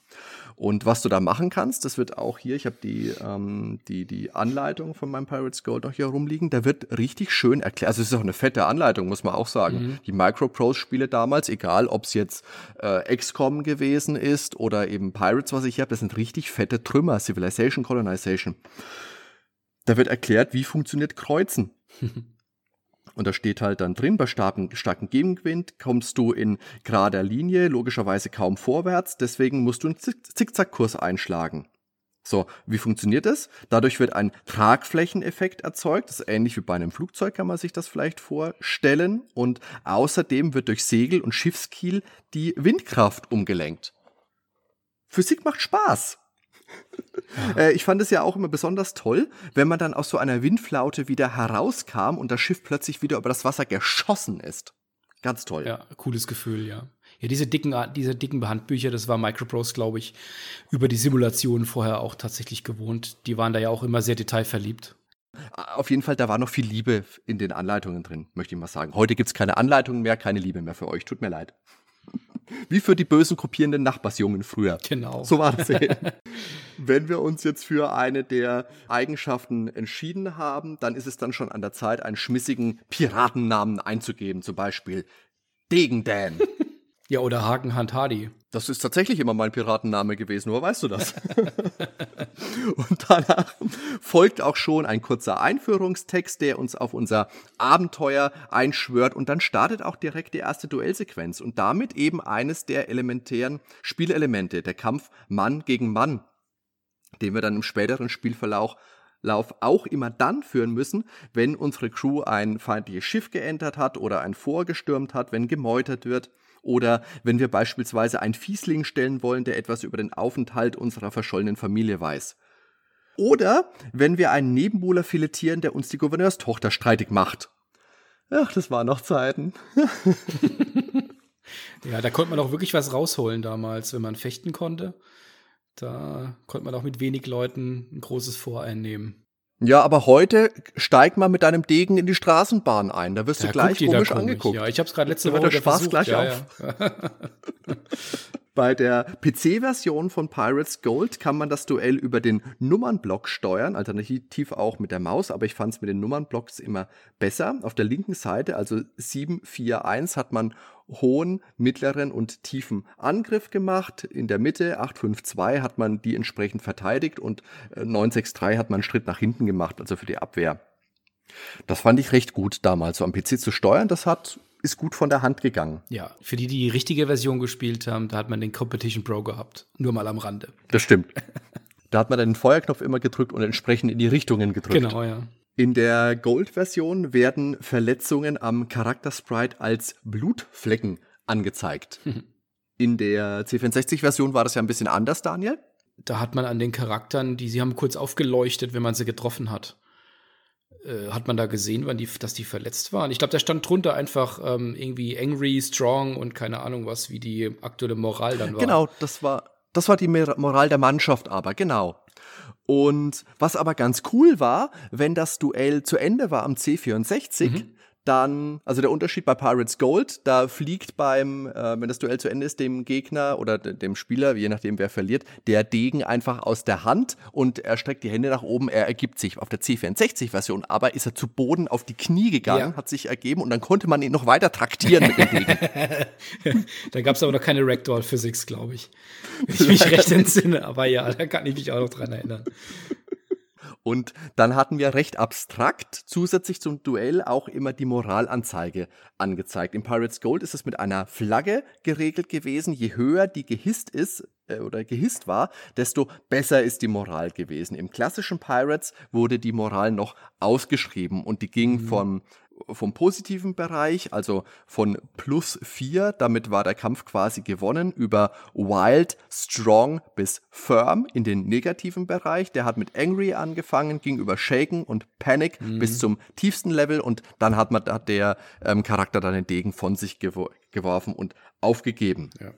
Und was du da machen kannst, das wird auch hier, ich habe die, ähm, die, die Anleitung von meinem Pirates Gold noch hier rumliegen, da wird richtig schön erklärt. Also es ist auch eine fette Anleitung, muss man auch sagen. Mhm. Die Microprose-Spiele damals, egal ob es jetzt äh, XCOM gewesen ist oder eben Pirates, was ich habe, das sind richtig fette Trümmer, Civilization, Colonization. Da wird erklärt, wie funktioniert Kreuzen. Und da steht halt dann drin, bei starken, starken Gegenwind kommst du in gerader Linie logischerweise kaum vorwärts, deswegen musst du einen Zickzackkurs einschlagen. So, wie funktioniert das? Dadurch wird ein Tragflächeneffekt erzeugt. Das ist ähnlich wie bei einem Flugzeug, kann man sich das vielleicht vorstellen. Und außerdem wird durch Segel und Schiffskiel die Windkraft umgelenkt. Physik macht Spaß. Äh, ich fand es ja auch immer besonders toll, wenn man dann aus so einer Windflaute wieder herauskam und das Schiff plötzlich wieder über das Wasser geschossen ist. Ganz toll. Ja, cooles Gefühl, ja. Ja, diese dicken, diese dicken Handbücher, das war Microprose, glaube ich, über die Simulation vorher auch tatsächlich gewohnt. Die waren da ja auch immer sehr detailverliebt. Auf jeden Fall, da war noch viel Liebe in den Anleitungen drin, möchte ich mal sagen. Heute gibt es keine Anleitungen mehr, keine Liebe mehr für euch. Tut mir leid. Wie für die bösen kopierenden Nachbarsjungen früher. Genau. So war das eben. Wenn wir uns jetzt für eine der Eigenschaften entschieden haben, dann ist es dann schon an der Zeit, einen schmissigen Piratennamen einzugeben. Zum Beispiel Degen Dan. ja, oder Hakenhand Hardy. Das ist tatsächlich immer mein Piratenname gewesen, woher weißt du das? und danach folgt auch schon ein kurzer Einführungstext, der uns auf unser Abenteuer einschwört und dann startet auch direkt die erste Duellsequenz und damit eben eines der elementären Spielelemente, der Kampf Mann gegen Mann, den wir dann im späteren Spielverlauf Lauf auch immer dann führen müssen, wenn unsere Crew ein feindliches Schiff geentert hat oder ein vorgestürmt hat, wenn gemeutert wird oder wenn wir beispielsweise einen Fiesling stellen wollen, der etwas über den Aufenthalt unserer verschollenen Familie weiß. Oder wenn wir einen Nebenbuhler filetieren, der uns die Gouverneurstochter streitig macht. Ach, das waren noch Zeiten. ja, da konnte man auch wirklich was rausholen damals, wenn man fechten konnte. Da konnte man auch mit wenig Leuten ein großes Voreinnehmen. Ja, aber heute steig mal mit deinem Degen in die Straßenbahn ein. Da wirst da du gleich komisch, komisch angeguckt. Ja, ich habe es gerade letzte Woche der Spaß versucht. gleich ja, auf. Ja. Bei der PC-Version von Pirates Gold kann man das Duell über den Nummernblock steuern, alternativ auch mit der Maus, aber ich fand es mit den Nummernblocks immer besser. Auf der linken Seite, also 741, hat man hohen, mittleren und tiefen Angriff gemacht. In der Mitte 852 hat man die entsprechend verteidigt und 963 äh, hat man einen Schritt nach hinten gemacht, also für die Abwehr. Das fand ich recht gut damals, so am PC zu steuern. Das hat ist gut von der Hand gegangen. Ja, für die, die die richtige Version gespielt haben, da hat man den Competition Pro gehabt. Nur mal am Rande. Das stimmt. da hat man dann den Feuerknopf immer gedrückt und entsprechend in die Richtungen gedrückt. Genau, ja. In der Gold-Version werden Verletzungen am Charaktersprite als Blutflecken angezeigt. In der C64-Version war das ja ein bisschen anders, Daniel. Da hat man an den Charakteren, die sie haben kurz aufgeleuchtet, wenn man sie getroffen hat. Äh, hat man da gesehen, wann die, dass die verletzt waren? Ich glaube, da stand drunter einfach ähm, irgendwie angry, strong und keine Ahnung was, wie die aktuelle Moral dann war. Genau, das war, das war die Moral der Mannschaft aber, genau. Und was aber ganz cool war, wenn das Duell zu Ende war am C64, mhm dann, also der Unterschied bei Pirates Gold, da fliegt beim, äh, wenn das Duell zu Ende ist, dem Gegner oder dem Spieler, je nachdem wer verliert, der Degen einfach aus der Hand und er streckt die Hände nach oben, er ergibt sich. Auf der C64-Version aber ist er zu Boden auf die Knie gegangen, ja. hat sich ergeben und dann konnte man ihn noch weiter traktieren mit dem Degen. da gab es aber noch keine Ragdoll Physics, glaube ich. Wenn ich mich recht entsinne, aber ja, da kann ich mich auch noch dran erinnern. Und dann hatten wir recht abstrakt zusätzlich zum Duell auch immer die Moralanzeige angezeigt. Im Pirates Gold ist es mit einer Flagge geregelt gewesen. Je höher die gehisst ist äh, oder gehisst war, desto besser ist die Moral gewesen. Im klassischen Pirates wurde die Moral noch ausgeschrieben und die ging mhm. von vom positiven Bereich, also von plus vier, damit war der Kampf quasi gewonnen, über Wild, Strong bis Firm in den negativen Bereich. Der hat mit Angry angefangen, ging über Shaken und Panic mhm. bis zum tiefsten Level und dann hat man hat der ähm, Charakter dann den Degen von sich gewor geworfen und aufgegeben. Ja.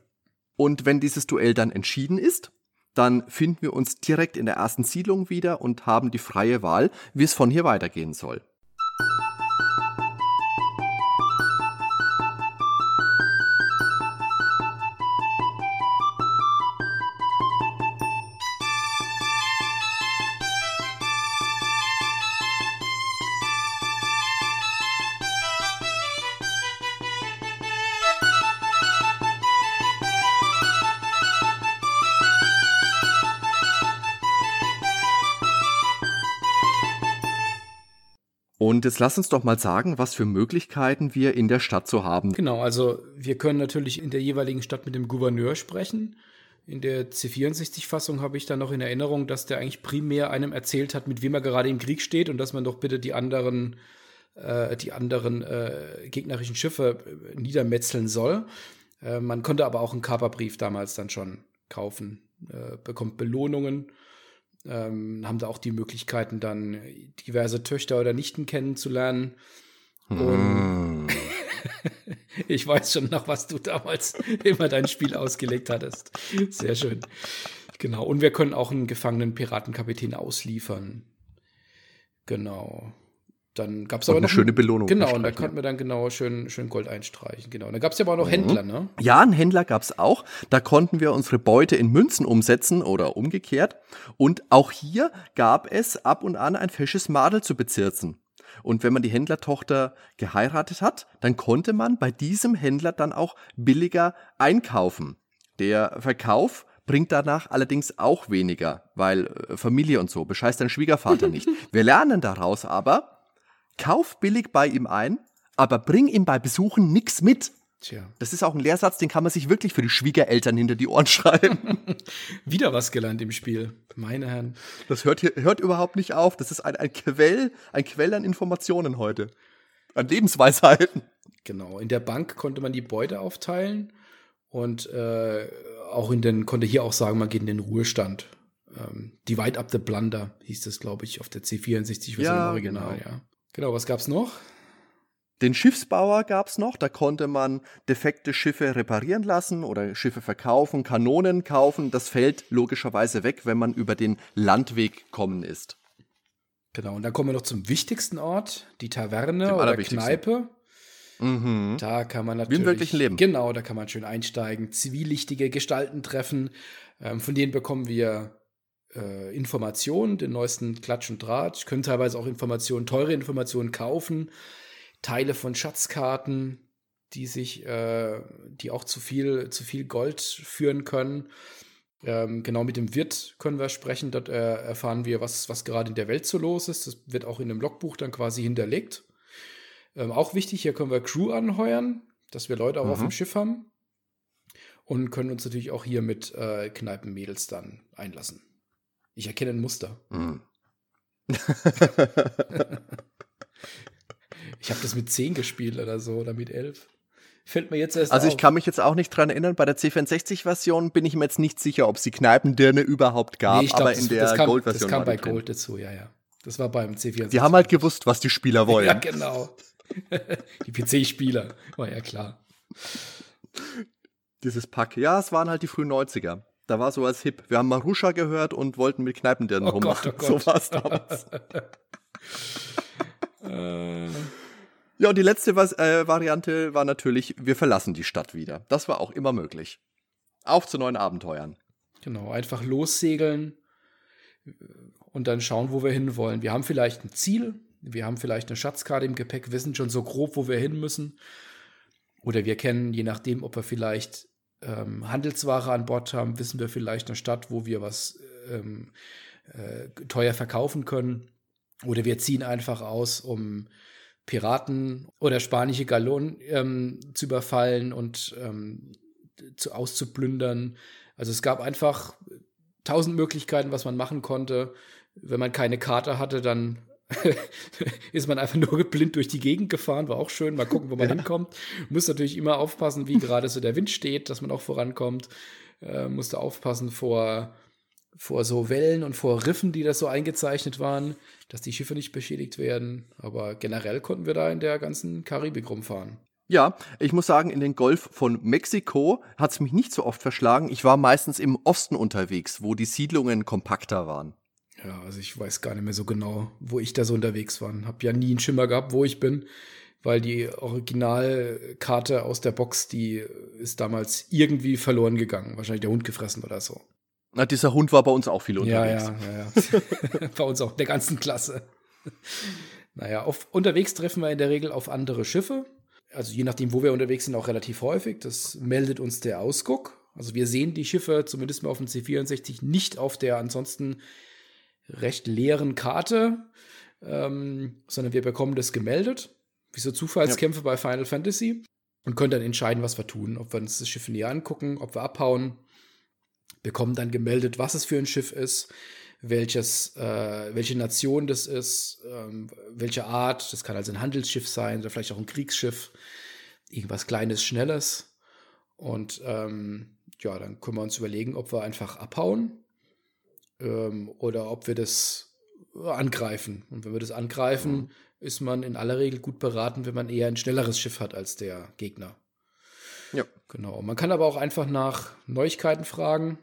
Und wenn dieses Duell dann entschieden ist, dann finden wir uns direkt in der ersten Siedlung wieder und haben die freie Wahl, wie es von hier weitergehen soll. Und jetzt lass uns doch mal sagen, was für Möglichkeiten wir in der Stadt so haben. Genau, also wir können natürlich in der jeweiligen Stadt mit dem Gouverneur sprechen. In der C64-Fassung habe ich dann noch in Erinnerung, dass der eigentlich primär einem erzählt hat, mit wem er gerade im Krieg steht und dass man doch bitte die anderen, äh, die anderen äh, gegnerischen Schiffe äh, niedermetzeln soll. Äh, man konnte aber auch einen Kaperbrief damals dann schon kaufen, äh, bekommt Belohnungen ähm, haben da auch die Möglichkeiten, dann diverse Töchter oder Nichten kennenzulernen. Und mm. ich weiß schon noch, was du damals immer dein Spiel ausgelegt hattest. Sehr schön. Genau. Und wir können auch einen gefangenen Piratenkapitän ausliefern. Genau. Dann gab es aber noch eine schöne Belohnung. Genau, und da konnten wir dann genau schön, schön Gold einstreichen. Genau. Und da gab es ja aber auch noch mhm. Händler, ne? Ja, einen Händler gab es auch. Da konnten wir unsere Beute in Münzen umsetzen oder umgekehrt. Und auch hier gab es ab und an ein fesches Madel zu bezirzen. Und wenn man die Händlertochter geheiratet hat, dann konnte man bei diesem Händler dann auch billiger einkaufen. Der Verkauf bringt danach allerdings auch weniger, weil äh, Familie und so bescheißt dein Schwiegervater nicht. Wir lernen daraus aber, kauf billig bei ihm ein, aber bring ihm bei Besuchen nichts mit. Tja. Das ist auch ein Lehrsatz, den kann man sich wirklich für die Schwiegereltern hinter die Ohren schreiben. Wieder was gelernt im Spiel, meine Herren. Das hört, hier, hört überhaupt nicht auf. Das ist ein, ein, Quell, ein Quell an Informationen heute. An Lebensweisheiten. Genau. In der Bank konnte man die Beute aufteilen und äh, auch in den, konnte hier auch sagen, man geht in den Ruhestand. Ähm, Divide up the Blunder hieß das, glaube ich, auf der C64-Version ja, im Original, genau. ja. Genau, was gab's noch? Den Schiffsbauer gab's noch, da konnte man defekte Schiffe reparieren lassen oder Schiffe verkaufen, Kanonen kaufen. Das fällt logischerweise weg, wenn man über den Landweg kommen ist. Genau, und dann kommen wir noch zum wichtigsten Ort, die Taverne oder Kneipe. Mhm. Da kann man natürlich. Wie im wirklichen Leben. Genau, da kann man schön einsteigen, zivilichtige Gestalten treffen. Ähm, von denen bekommen wir äh, Informationen, den neuesten Klatsch und Draht. Ich könnte teilweise auch Informationen, teure Informationen kaufen. Teile von Schatzkarten, die sich, äh, die auch zu viel, zu viel Gold führen können. Ähm, genau mit dem Wirt können wir sprechen. Dort äh, erfahren wir, was, was gerade in der Welt so los ist. Das wird auch in einem Logbuch dann quasi hinterlegt. Ähm, auch wichtig, hier können wir Crew anheuern, dass wir Leute auch mhm. auf dem Schiff haben. Und können uns natürlich auch hier mit äh, Kneipenmädels dann einlassen. Ich erkenne ein Muster. Mhm. Ich habe das mit 10 gespielt oder so oder mit 11. Fällt mir jetzt erst Also auf. ich kann mich jetzt auch nicht dran erinnern, bei der C64-Version bin ich mir jetzt nicht sicher, ob es die Kneipendirne überhaupt gab, nee, glaub, aber das, in der Gold-Version. Das kam bei Gold dazu, ja, ja. Das war beim C64. Die haben halt gewusst, was die Spieler wollen. ja, genau. die PC-Spieler, war ja klar. Dieses Pack. Ja, es waren halt die frühen 90er. Da war sowas hip. Wir haben Marusha gehört und wollten mit Kneipendirnen oh rummachen. Gott, oh Gott. So war es damals. äh. Ja, und die letzte äh, Variante war natürlich, wir verlassen die Stadt wieder. Das war auch immer möglich. Auf zu neuen Abenteuern. Genau, einfach lossegeln und dann schauen, wo wir hinwollen. Wir haben vielleicht ein Ziel, wir haben vielleicht eine Schatzkarte im Gepäck, wissen schon so grob, wo wir hin müssen. Oder wir kennen, je nachdem, ob wir vielleicht ähm, Handelsware an Bord haben, wissen wir vielleicht eine Stadt, wo wir was ähm, äh, teuer verkaufen können. Oder wir ziehen einfach aus, um Piraten oder spanische Galonen ähm, zu überfallen und ähm, zu, auszuplündern. Also es gab einfach tausend Möglichkeiten, was man machen konnte. Wenn man keine Karte hatte, dann ist man einfach nur blind durch die Gegend gefahren, war auch schön. Mal gucken, wo man ja. hinkommt. Muss natürlich immer aufpassen, wie gerade so der Wind steht, dass man auch vorankommt. Äh, musste aufpassen vor vor so Wellen und vor Riffen, die das so eingezeichnet waren, dass die Schiffe nicht beschädigt werden. Aber generell konnten wir da in der ganzen Karibik rumfahren. Ja, ich muss sagen, in den Golf von Mexiko hat es mich nicht so oft verschlagen. Ich war meistens im Osten unterwegs, wo die Siedlungen kompakter waren. Ja, also ich weiß gar nicht mehr so genau, wo ich da so unterwegs war. Hab ja nie einen Schimmer gehabt, wo ich bin, weil die Originalkarte aus der Box, die ist damals irgendwie verloren gegangen. Wahrscheinlich der Hund gefressen oder so. Na, dieser Hund war bei uns auch viel unterwegs. Ja, ja, ja. bei uns auch, der ganzen Klasse. naja, auf, unterwegs treffen wir in der Regel auf andere Schiffe. Also je nachdem, wo wir unterwegs sind, auch relativ häufig. Das meldet uns der Ausguck. Also wir sehen die Schiffe zumindest mal auf dem C64 nicht auf der ansonsten recht leeren Karte, ähm, sondern wir bekommen das gemeldet. Wie so Zufallskämpfe ja. bei Final Fantasy. Und können dann entscheiden, was wir tun. Ob wir uns das Schiff näher angucken, ob wir abhauen bekommen dann gemeldet, was es für ein Schiff ist, welches, äh, welche Nation das ist, ähm, welche Art. Das kann also ein Handelsschiff sein oder vielleicht auch ein Kriegsschiff, irgendwas Kleines, Schnelles. Und ähm, ja, dann können wir uns überlegen, ob wir einfach abhauen ähm, oder ob wir das angreifen. Und wenn wir das angreifen, mhm. ist man in aller Regel gut beraten, wenn man eher ein schnelleres Schiff hat als der Gegner. Ja. Genau. Man kann aber auch einfach nach Neuigkeiten fragen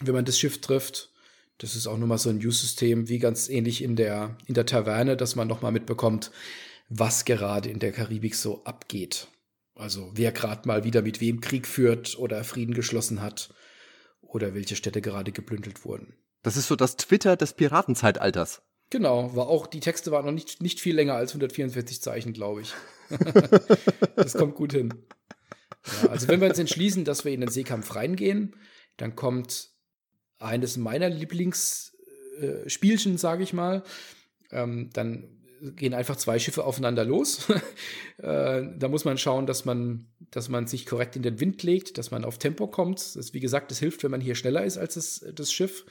wenn man das Schiff trifft. Das ist auch nochmal so ein News-System, wie ganz ähnlich in der, in der Taverne, dass man nochmal mitbekommt, was gerade in der Karibik so abgeht. Also wer gerade mal wieder mit wem Krieg führt oder Frieden geschlossen hat oder welche Städte gerade geplündert wurden. Das ist so das Twitter des Piratenzeitalters. Genau, war auch, die Texte waren noch nicht, nicht viel länger als 144 Zeichen, glaube ich. das kommt gut hin. Ja, also wenn wir uns entschließen, dass wir in den Seekampf reingehen, dann kommt eines meiner Lieblingsspielchen, äh, sage ich mal. Ähm, dann gehen einfach zwei Schiffe aufeinander los. äh, da muss man schauen, dass man, dass man sich korrekt in den Wind legt, dass man auf Tempo kommt. Das, wie gesagt, es hilft, wenn man hier schneller ist als das, das Schiff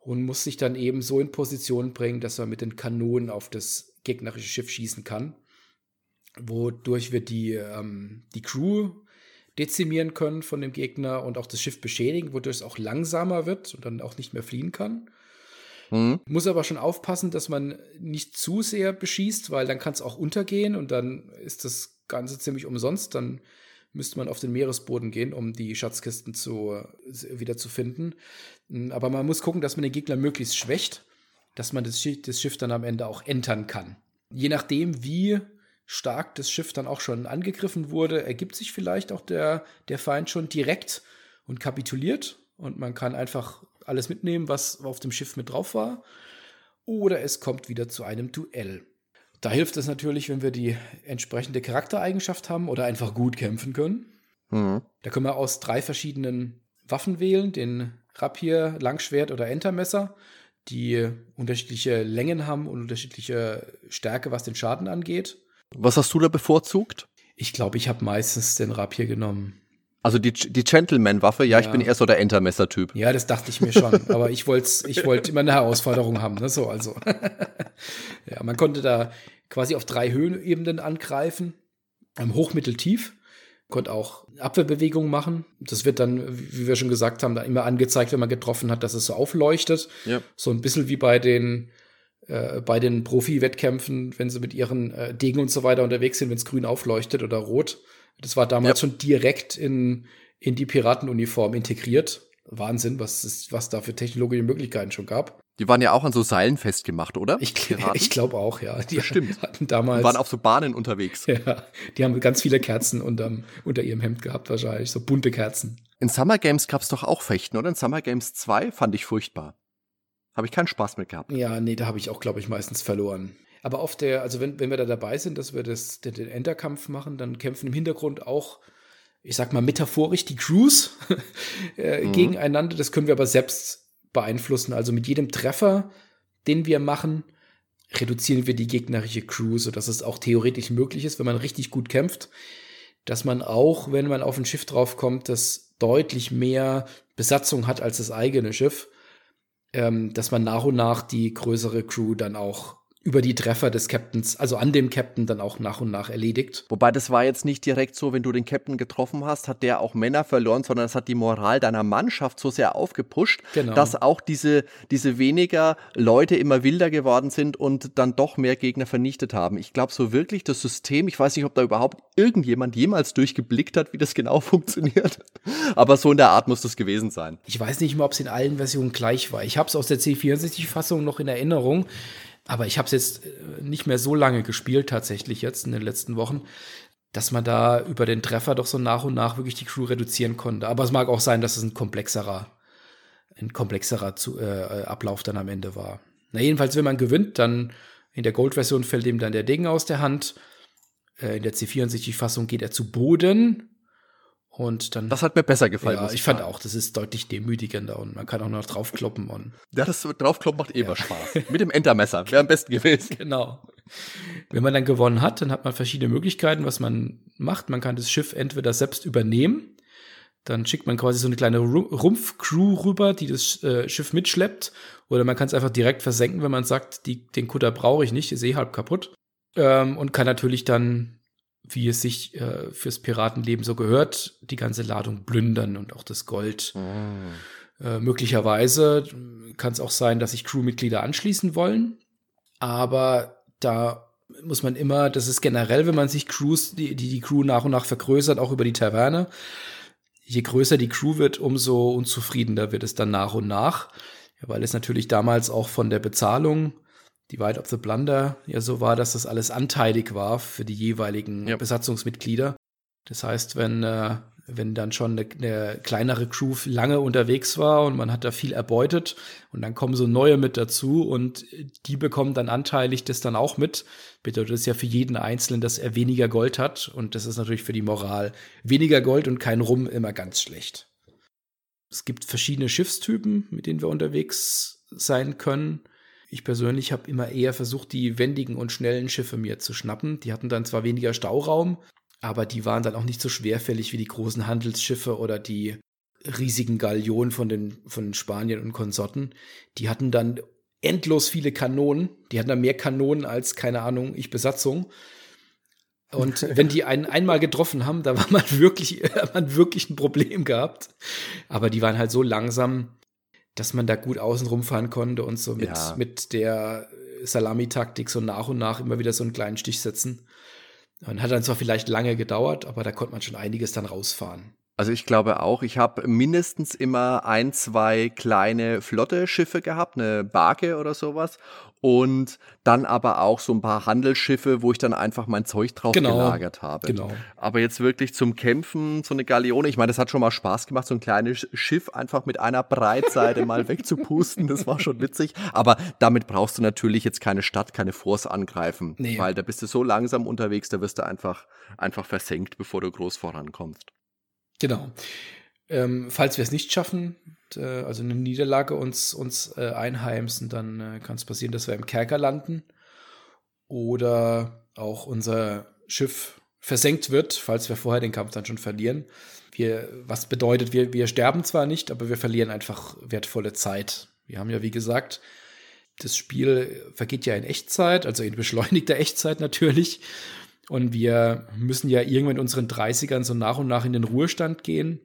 und muss sich dann eben so in Position bringen, dass man mit den Kanonen auf das gegnerische Schiff schießen kann, wodurch wir die, ähm, die Crew dezimieren können von dem Gegner und auch das Schiff beschädigen, wodurch es auch langsamer wird und dann auch nicht mehr fliehen kann. Mhm. Muss aber schon aufpassen, dass man nicht zu sehr beschießt, weil dann kann es auch untergehen und dann ist das Ganze ziemlich umsonst. Dann müsste man auf den Meeresboden gehen, um die Schatzkisten zu, wieder zu finden. Hm, aber man muss gucken, dass man den Gegner möglichst schwächt, dass man das Schiff, das Schiff dann am Ende auch entern kann. Je nachdem, wie stark das Schiff dann auch schon angegriffen wurde, ergibt sich vielleicht auch der, der Feind schon direkt und kapituliert und man kann einfach alles mitnehmen, was auf dem Schiff mit drauf war. Oder es kommt wieder zu einem Duell. Da hilft es natürlich, wenn wir die entsprechende Charaktereigenschaft haben oder einfach gut kämpfen können. Mhm. Da können wir aus drei verschiedenen Waffen wählen: den Rapier, Langschwert oder Entermesser, die unterschiedliche Längen haben und unterschiedliche Stärke, was den Schaden angeht. Was hast du da bevorzugt? Ich glaube, ich habe meistens den Rapier genommen. Also die, die Gentleman-Waffe, ja, ja, ich bin eher so der Entermesser-Typ. Ja, das dachte ich mir schon. aber ich wollte ich wollt immer eine Herausforderung haben, ne? So, also. ja, man konnte da quasi auf drei Höhenebenen angreifen. Hoch, Mittel, Tief. Konnte auch Abwehrbewegungen machen. Das wird dann, wie wir schon gesagt haben, da immer angezeigt, wenn man getroffen hat, dass es so aufleuchtet. Ja. So ein bisschen wie bei den, äh, bei den Profi-Wettkämpfen, wenn sie mit ihren äh, Degen und so weiter unterwegs sind, wenn es grün aufleuchtet oder rot. Das war damals ja. schon direkt in, in die Piratenuniform integriert. Wahnsinn, was, ist, was da für technologische Möglichkeiten schon gab. Die waren ja auch an so Seilen festgemacht, oder? Ich, ich glaube auch, ja. Die stimmt. hatten damals. Die waren auf so Bahnen unterwegs. Ja, die haben ganz viele Kerzen unterm, unter ihrem Hemd gehabt, wahrscheinlich. So bunte Kerzen. In Summer Games gab es doch auch Fechten, oder? In Summer Games 2 fand ich furchtbar. Habe ich keinen Spaß mit gehabt. Ja, nee, da habe ich auch, glaube ich, meistens verloren. Aber auf der, also wenn, wenn wir da dabei sind, dass wir das, den, den Enderkampf machen, dann kämpfen im Hintergrund auch, ich sag mal metaphorisch, die Crews äh, mhm. gegeneinander. Das können wir aber selbst beeinflussen. Also mit jedem Treffer, den wir machen, reduzieren wir die gegnerische Crew, sodass es auch theoretisch möglich ist, wenn man richtig gut kämpft, dass man auch, wenn man auf ein Schiff draufkommt, das deutlich mehr Besatzung hat als das eigene Schiff, ähm, dass man nach und nach die größere Crew dann auch über die Treffer des Captains, also an dem Captain dann auch nach und nach erledigt. Wobei das war jetzt nicht direkt so, wenn du den Captain getroffen hast, hat der auch Männer verloren, sondern es hat die Moral deiner Mannschaft so sehr aufgepusht, genau. dass auch diese, diese weniger Leute immer wilder geworden sind und dann doch mehr Gegner vernichtet haben. Ich glaube so wirklich, das System, ich weiß nicht, ob da überhaupt irgendjemand jemals durchgeblickt hat, wie das genau funktioniert, aber so in der Art muss das gewesen sein. Ich weiß nicht mal, ob es in allen Versionen gleich war. Ich habe es aus der C64-Fassung noch in Erinnerung. Aber ich habe es jetzt äh, nicht mehr so lange gespielt, tatsächlich jetzt in den letzten Wochen, dass man da über den Treffer doch so nach und nach wirklich die Crew reduzieren konnte. Aber es mag auch sein, dass es ein komplexerer, ein komplexerer zu, äh, Ablauf dann am Ende war. Na, jedenfalls, wenn man gewinnt, dann in der Gold-Version fällt ihm dann der Degen aus der Hand. Äh, in der C64-Fassung geht er zu Boden und dann. Das hat mir besser gefallen. Ja, ich, fand auch, das ist deutlich demütigender und man kann auch noch draufkloppen und. Ja, das draufkloppen macht eh ja. Spaß. Mit dem Entermesser wäre am besten gewesen. Genau. Wenn man dann gewonnen hat, dann hat man verschiedene Möglichkeiten, was man macht. Man kann das Schiff entweder selbst übernehmen. Dann schickt man quasi so eine kleine Rumpfcrew rüber, die das äh, Schiff mitschleppt. Oder man kann es einfach direkt versenken, wenn man sagt, die, den Kutter brauche ich nicht, ist eh halb kaputt. Ähm, und kann natürlich dann wie es sich äh, fürs Piratenleben so gehört, die ganze Ladung plündern und auch das Gold. Mm. Äh, möglicherweise kann es auch sein, dass sich Crewmitglieder anschließen wollen, aber da muss man immer, das ist generell, wenn man sich Crews, die, die, die Crew nach und nach vergrößert, auch über die Taverne. Je größer die Crew wird, umso unzufriedener wird es dann nach und nach, ja, weil es natürlich damals auch von der Bezahlung die White of the Blunder ja so war, dass das alles anteilig war für die jeweiligen ja. Besatzungsmitglieder. Das heißt, wenn äh, wenn dann schon eine, eine, kleinere Crew lange unterwegs war und man hat da viel erbeutet und dann kommen so neue mit dazu und die bekommen dann anteilig das dann auch mit. Bedeutet das ja für jeden Einzelnen, dass er weniger Gold hat und das ist natürlich für die Moral weniger Gold und kein Rum immer ganz schlecht. Es gibt verschiedene Schiffstypen, mit denen wir unterwegs sein können. Ich persönlich habe immer eher versucht, die wendigen und schnellen Schiffe mir zu schnappen. Die hatten dann zwar weniger Stauraum, aber die waren dann auch nicht so schwerfällig wie die großen Handelsschiffe oder die riesigen Galionen von den von Spanien und Konsorten. Die hatten dann endlos viele Kanonen. Die hatten dann mehr Kanonen als, keine Ahnung, ich Besatzung. Und wenn die einen einmal getroffen haben, da war man wirklich, hat man wirklich ein Problem gehabt. Aber die waren halt so langsam, dass man da gut außen rumfahren konnte und so mit, ja. mit der Salami-Taktik so nach und nach immer wieder so einen kleinen Stich setzen. Und hat dann zwar vielleicht lange gedauert, aber da konnte man schon einiges dann rausfahren. Also ich glaube auch, ich habe mindestens immer ein, zwei kleine flotte Schiffe gehabt, eine Barke oder sowas. Und dann aber auch so ein paar Handelsschiffe, wo ich dann einfach mein Zeug drauf genau, gelagert habe. Genau. Aber jetzt wirklich zum Kämpfen, so eine Galeone, ich meine, das hat schon mal Spaß gemacht, so ein kleines Schiff einfach mit einer Breitseite mal wegzupusten. Das war schon witzig. Aber damit brauchst du natürlich jetzt keine Stadt, keine Force angreifen. Nee. Weil da bist du so langsam unterwegs, da wirst du einfach, einfach versenkt, bevor du groß vorankommst. Genau. Ähm, falls wir es nicht schaffen, äh, also eine Niederlage uns, uns äh, einheimsen, dann äh, kann es passieren, dass wir im Kerker landen oder auch unser Schiff versenkt wird, falls wir vorher den Kampf dann schon verlieren. Wir, was bedeutet, wir, wir sterben zwar nicht, aber wir verlieren einfach wertvolle Zeit. Wir haben ja, wie gesagt, das Spiel vergeht ja in Echtzeit, also in beschleunigter Echtzeit natürlich. Und wir müssen ja irgendwann in unseren 30ern so nach und nach in den Ruhestand gehen.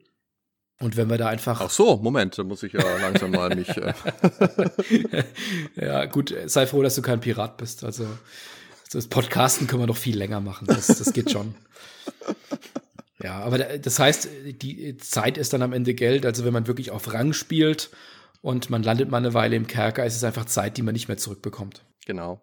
Und wenn wir da einfach. Ach so, Moment, da muss ich ja langsam mal mich. Äh ja, gut, sei froh, dass du kein Pirat bist. Also, das Podcasten können wir doch viel länger machen. Das, das geht schon. ja, aber das heißt, die Zeit ist dann am Ende Geld. Also, wenn man wirklich auf Rang spielt und man landet mal eine Weile im Kerker, ist es einfach Zeit, die man nicht mehr zurückbekommt. Genau.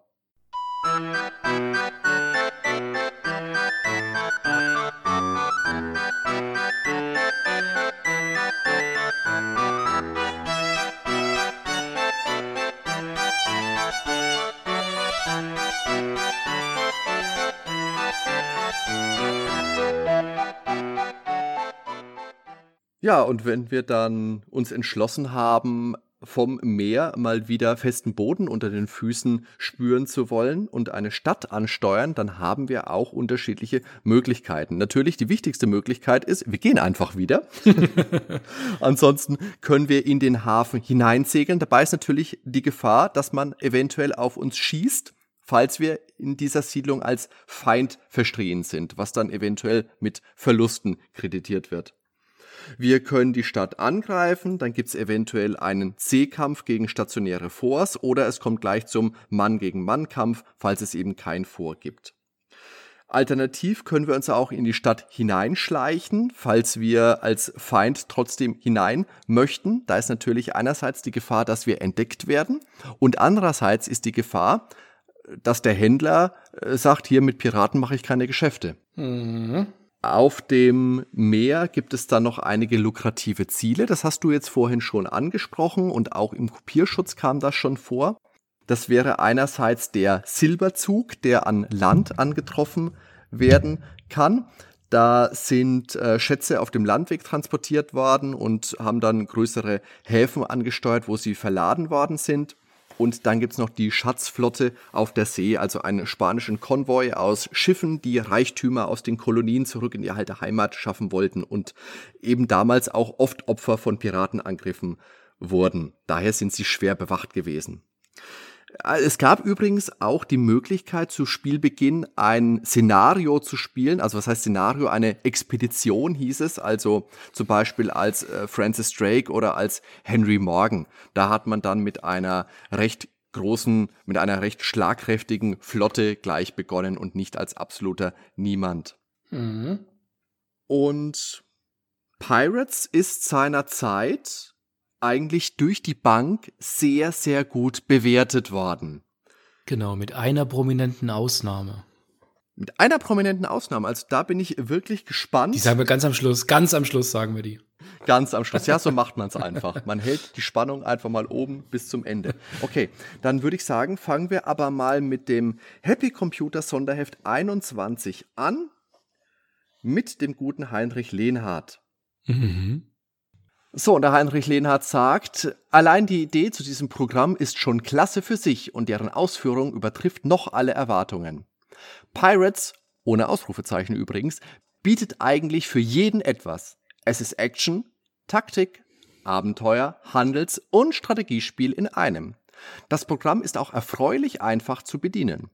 Ja, und wenn wir dann uns entschlossen haben, vom Meer mal wieder festen Boden unter den Füßen spüren zu wollen und eine Stadt ansteuern, dann haben wir auch unterschiedliche Möglichkeiten. Natürlich die wichtigste Möglichkeit ist, wir gehen einfach wieder. Ansonsten können wir in den Hafen hineinsegeln. Dabei ist natürlich die Gefahr, dass man eventuell auf uns schießt, falls wir in dieser Siedlung als Feind verstrehen sind, was dann eventuell mit Verlusten kreditiert wird. Wir können die Stadt angreifen, dann gibt es eventuell einen Seekampf gegen stationäre Forts oder es kommt gleich zum Mann gegen Mann Kampf, falls es eben kein Fort gibt. Alternativ können wir uns auch in die Stadt hineinschleichen, falls wir als Feind trotzdem hinein möchten. Da ist natürlich einerseits die Gefahr, dass wir entdeckt werden und andererseits ist die Gefahr, dass der Händler äh, sagt, hier mit Piraten mache ich keine Geschäfte. Mhm. Auf dem Meer gibt es dann noch einige lukrative Ziele. Das hast du jetzt vorhin schon angesprochen und auch im Kopierschutz kam das schon vor. Das wäre einerseits der Silberzug, der an Land angetroffen werden kann. Da sind äh, Schätze auf dem Landweg transportiert worden und haben dann größere Häfen angesteuert, wo sie verladen worden sind. Und dann gibt's noch die Schatzflotte auf der See, also einen spanischen Konvoi aus Schiffen, die Reichtümer aus den Kolonien zurück in die alte Heimat schaffen wollten und eben damals auch oft Opfer von Piratenangriffen wurden. Daher sind sie schwer bewacht gewesen. Äh, es gab übrigens auch die Möglichkeit, zu Spielbeginn ein Szenario zu spielen. Also was heißt Szenario? Eine Expedition hieß es. Also zum Beispiel als äh, Francis Drake oder als Henry Morgan. Da hat man dann mit einer recht großen, mit einer recht schlagkräftigen Flotte gleich begonnen und nicht als absoluter Niemand. Mhm. Und Pirates ist seiner Zeit eigentlich durch die Bank sehr, sehr gut bewertet worden. Genau, mit einer prominenten Ausnahme. Mit einer prominenten Ausnahme. Also da bin ich wirklich gespannt. Die sagen wir ganz am Schluss. Ganz am Schluss sagen wir die. Ganz am Schluss. Ja, so macht man es einfach. Man hält die Spannung einfach mal oben bis zum Ende. Okay, dann würde ich sagen, fangen wir aber mal mit dem Happy Computer Sonderheft 21 an. Mit dem guten Heinrich Lehnhardt. Mhm. So, und der Heinrich Lehnhardt sagt, allein die Idee zu diesem Programm ist schon klasse für sich und deren Ausführung übertrifft noch alle Erwartungen. Pirates, ohne Ausrufezeichen übrigens, bietet eigentlich für jeden etwas. Es ist Action, Taktik, Abenteuer, Handels- und Strategiespiel in einem. Das Programm ist auch erfreulich einfach zu bedienen.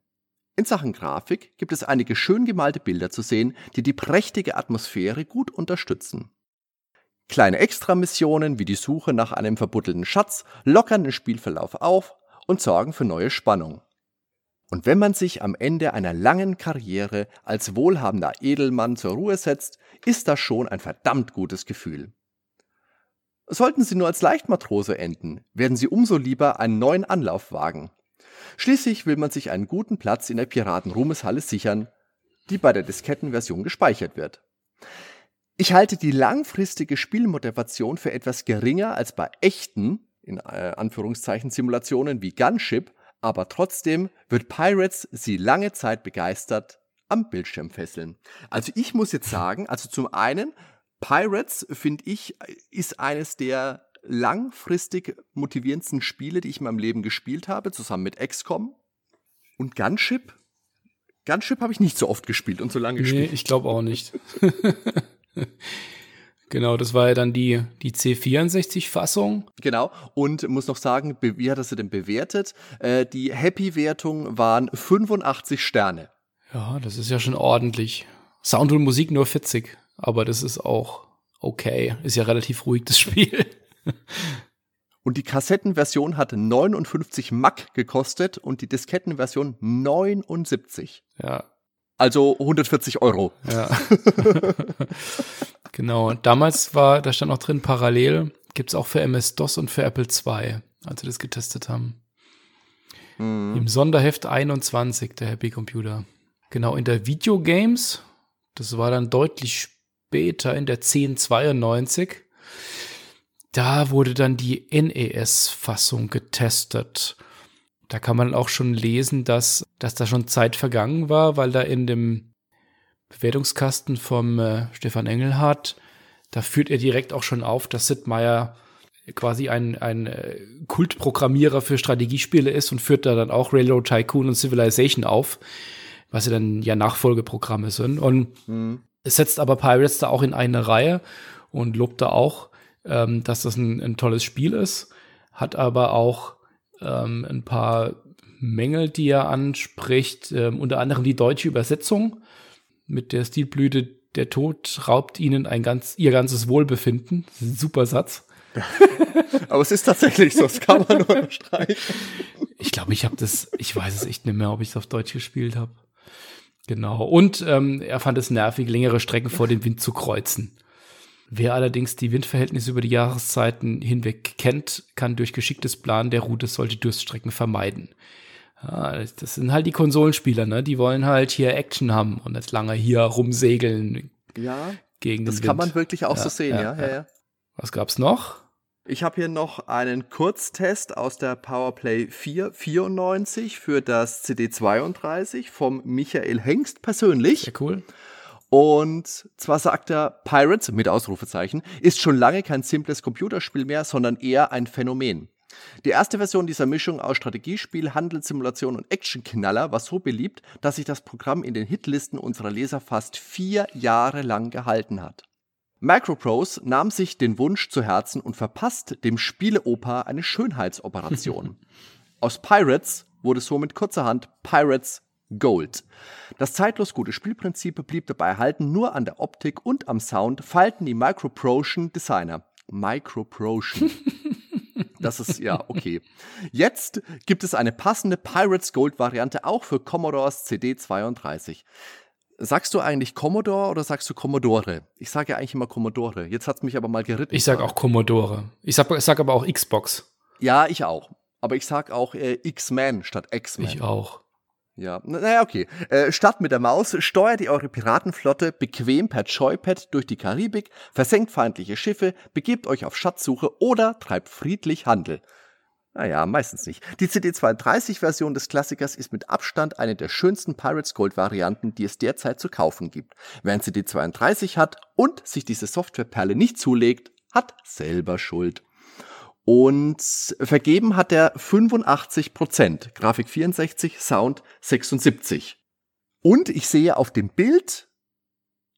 In Sachen Grafik gibt es einige schön gemalte Bilder zu sehen, die die prächtige Atmosphäre gut unterstützen. Kleine Extramissionen wie die Suche nach einem verbuddelten Schatz lockern den Spielverlauf auf und sorgen für neue Spannung. Und wenn man sich am Ende einer langen Karriere als wohlhabender Edelmann zur Ruhe setzt, ist das schon ein verdammt gutes Gefühl. Sollten Sie nur als Leichtmatrose enden, werden Sie umso lieber einen neuen Anlauf wagen. Schließlich will man sich einen guten Platz in der Piraten-Ruhmeshalle sichern, die bei der Diskettenversion gespeichert wird. Ich halte die langfristige Spielmotivation für etwas geringer als bei echten, in äh, Anführungszeichen, Simulationen wie Gunship aber trotzdem wird Pirates sie lange Zeit begeistert am Bildschirm fesseln. Also ich muss jetzt sagen, also zum einen, Pirates, finde ich, ist eines der langfristig motivierendsten Spiele, die ich in meinem Leben gespielt habe, zusammen mit XCOM. Und Gunship? Gunship habe ich nicht so oft gespielt und so lange gespielt. Nee, ich glaube auch nicht. Genau, das war ja dann die, die C64-Fassung. Genau, und muss noch sagen, wie hat sie denn bewertet? Äh, die Happy-Wertung waren 85 Sterne. Ja, das ist ja schon ordentlich. Sound und Musik nur 40, aber das ist auch okay. Ist ja relativ ruhig, das Spiel. Und die Kassettenversion hat 59 Mack gekostet und die Diskettenversion 79. Ja. Also 140 Euro. Ja. Genau, damals war, da stand auch drin, parallel gibt es auch für MS-DOS und für Apple II, als wir das getestet haben. Mhm. Im Sonderheft 21, der Happy Computer. Genau, in der Videogames, das war dann deutlich später, in der 1092, da wurde dann die NES-Fassung getestet. Da kann man auch schon lesen, dass, dass da schon Zeit vergangen war, weil da in dem Bewertungskasten vom äh, Stefan Engelhardt, da führt er direkt auch schon auf, dass Sid Meier quasi ein, ein äh, Kultprogrammierer für Strategiespiele ist und führt da dann auch Railroad Tycoon und Civilization auf, was ja dann ja Nachfolgeprogramme sind. Und mhm. es setzt aber Pirates da auch in eine Reihe und lobt da auch, ähm, dass das ein, ein, tolles Spiel ist, hat aber auch ähm, ein paar Mängel, die er anspricht, ähm, unter anderem die deutsche Übersetzung mit der Stilblüte, der Tod raubt ihnen ein ganz, ihr ganzes Wohlbefinden. Super Satz. Aber es ist tatsächlich so, das kann man nur unterstreichen. Ich glaube, ich habe das, ich weiß es echt nicht mehr, ob ich es auf Deutsch gespielt habe. Genau. Und ähm, er fand es nervig, längere Strecken vor dem Wind zu kreuzen. Wer allerdings die Windverhältnisse über die Jahreszeiten hinweg kennt, kann durch geschicktes Plan der Route solche Durststrecken vermeiden. Ja, das sind halt die Konsolenspieler, ne? Die wollen halt hier Action haben und nicht lange hier rumsegeln. Ja. Gegen das kann man wirklich auch ja, so sehen, ja, ja, ja. Was gab's noch? Ich habe hier noch einen Kurztest aus der Powerplay 4 94 für das CD32 vom Michael Hengst persönlich. Sehr cool. Und zwar sagt er, Pirates mit Ausrufezeichen ist schon lange kein simples Computerspiel mehr, sondern eher ein Phänomen. Die erste Version dieser Mischung aus Strategiespiel, Handelssimulation und Actionknaller war so beliebt, dass sich das Programm in den Hitlisten unserer Leser fast vier Jahre lang gehalten hat. Microprose nahm sich den Wunsch zu Herzen und verpasst dem Spieleoper eine Schönheitsoperation. Aus Pirates wurde somit kurzerhand Pirates Gold. Das zeitlos gute Spielprinzip blieb dabei erhalten, nur an der Optik und am Sound feilten die Microprotion Designer. Microprotion. Das ist ja okay. Jetzt gibt es eine passende Pirates Gold Variante auch für Commodores CD32. Sagst du eigentlich Commodore oder sagst du Commodore? Ich sage ja eigentlich immer Commodore. Jetzt hat es mich aber mal geritten. Ich sage auch Commodore. Ich sage sag aber auch Xbox. Ja, ich auch. Aber ich sage auch äh, X-Men statt X-Men. Ich auch. Ja, naja, okay. Äh, statt mit der Maus steuert ihr eure Piratenflotte bequem per Joypad durch die Karibik, versenkt feindliche Schiffe, begebt euch auf Schatzsuche oder treibt friedlich Handel. Naja, meistens nicht. Die CD32-Version des Klassikers ist mit Abstand eine der schönsten Pirates Gold-Varianten, die es derzeit zu kaufen gibt. Wer ein CD32 hat und sich diese Softwareperle nicht zulegt, hat selber Schuld. Und vergeben hat er 85 Prozent. Grafik 64, Sound 76. Und ich sehe auf dem Bild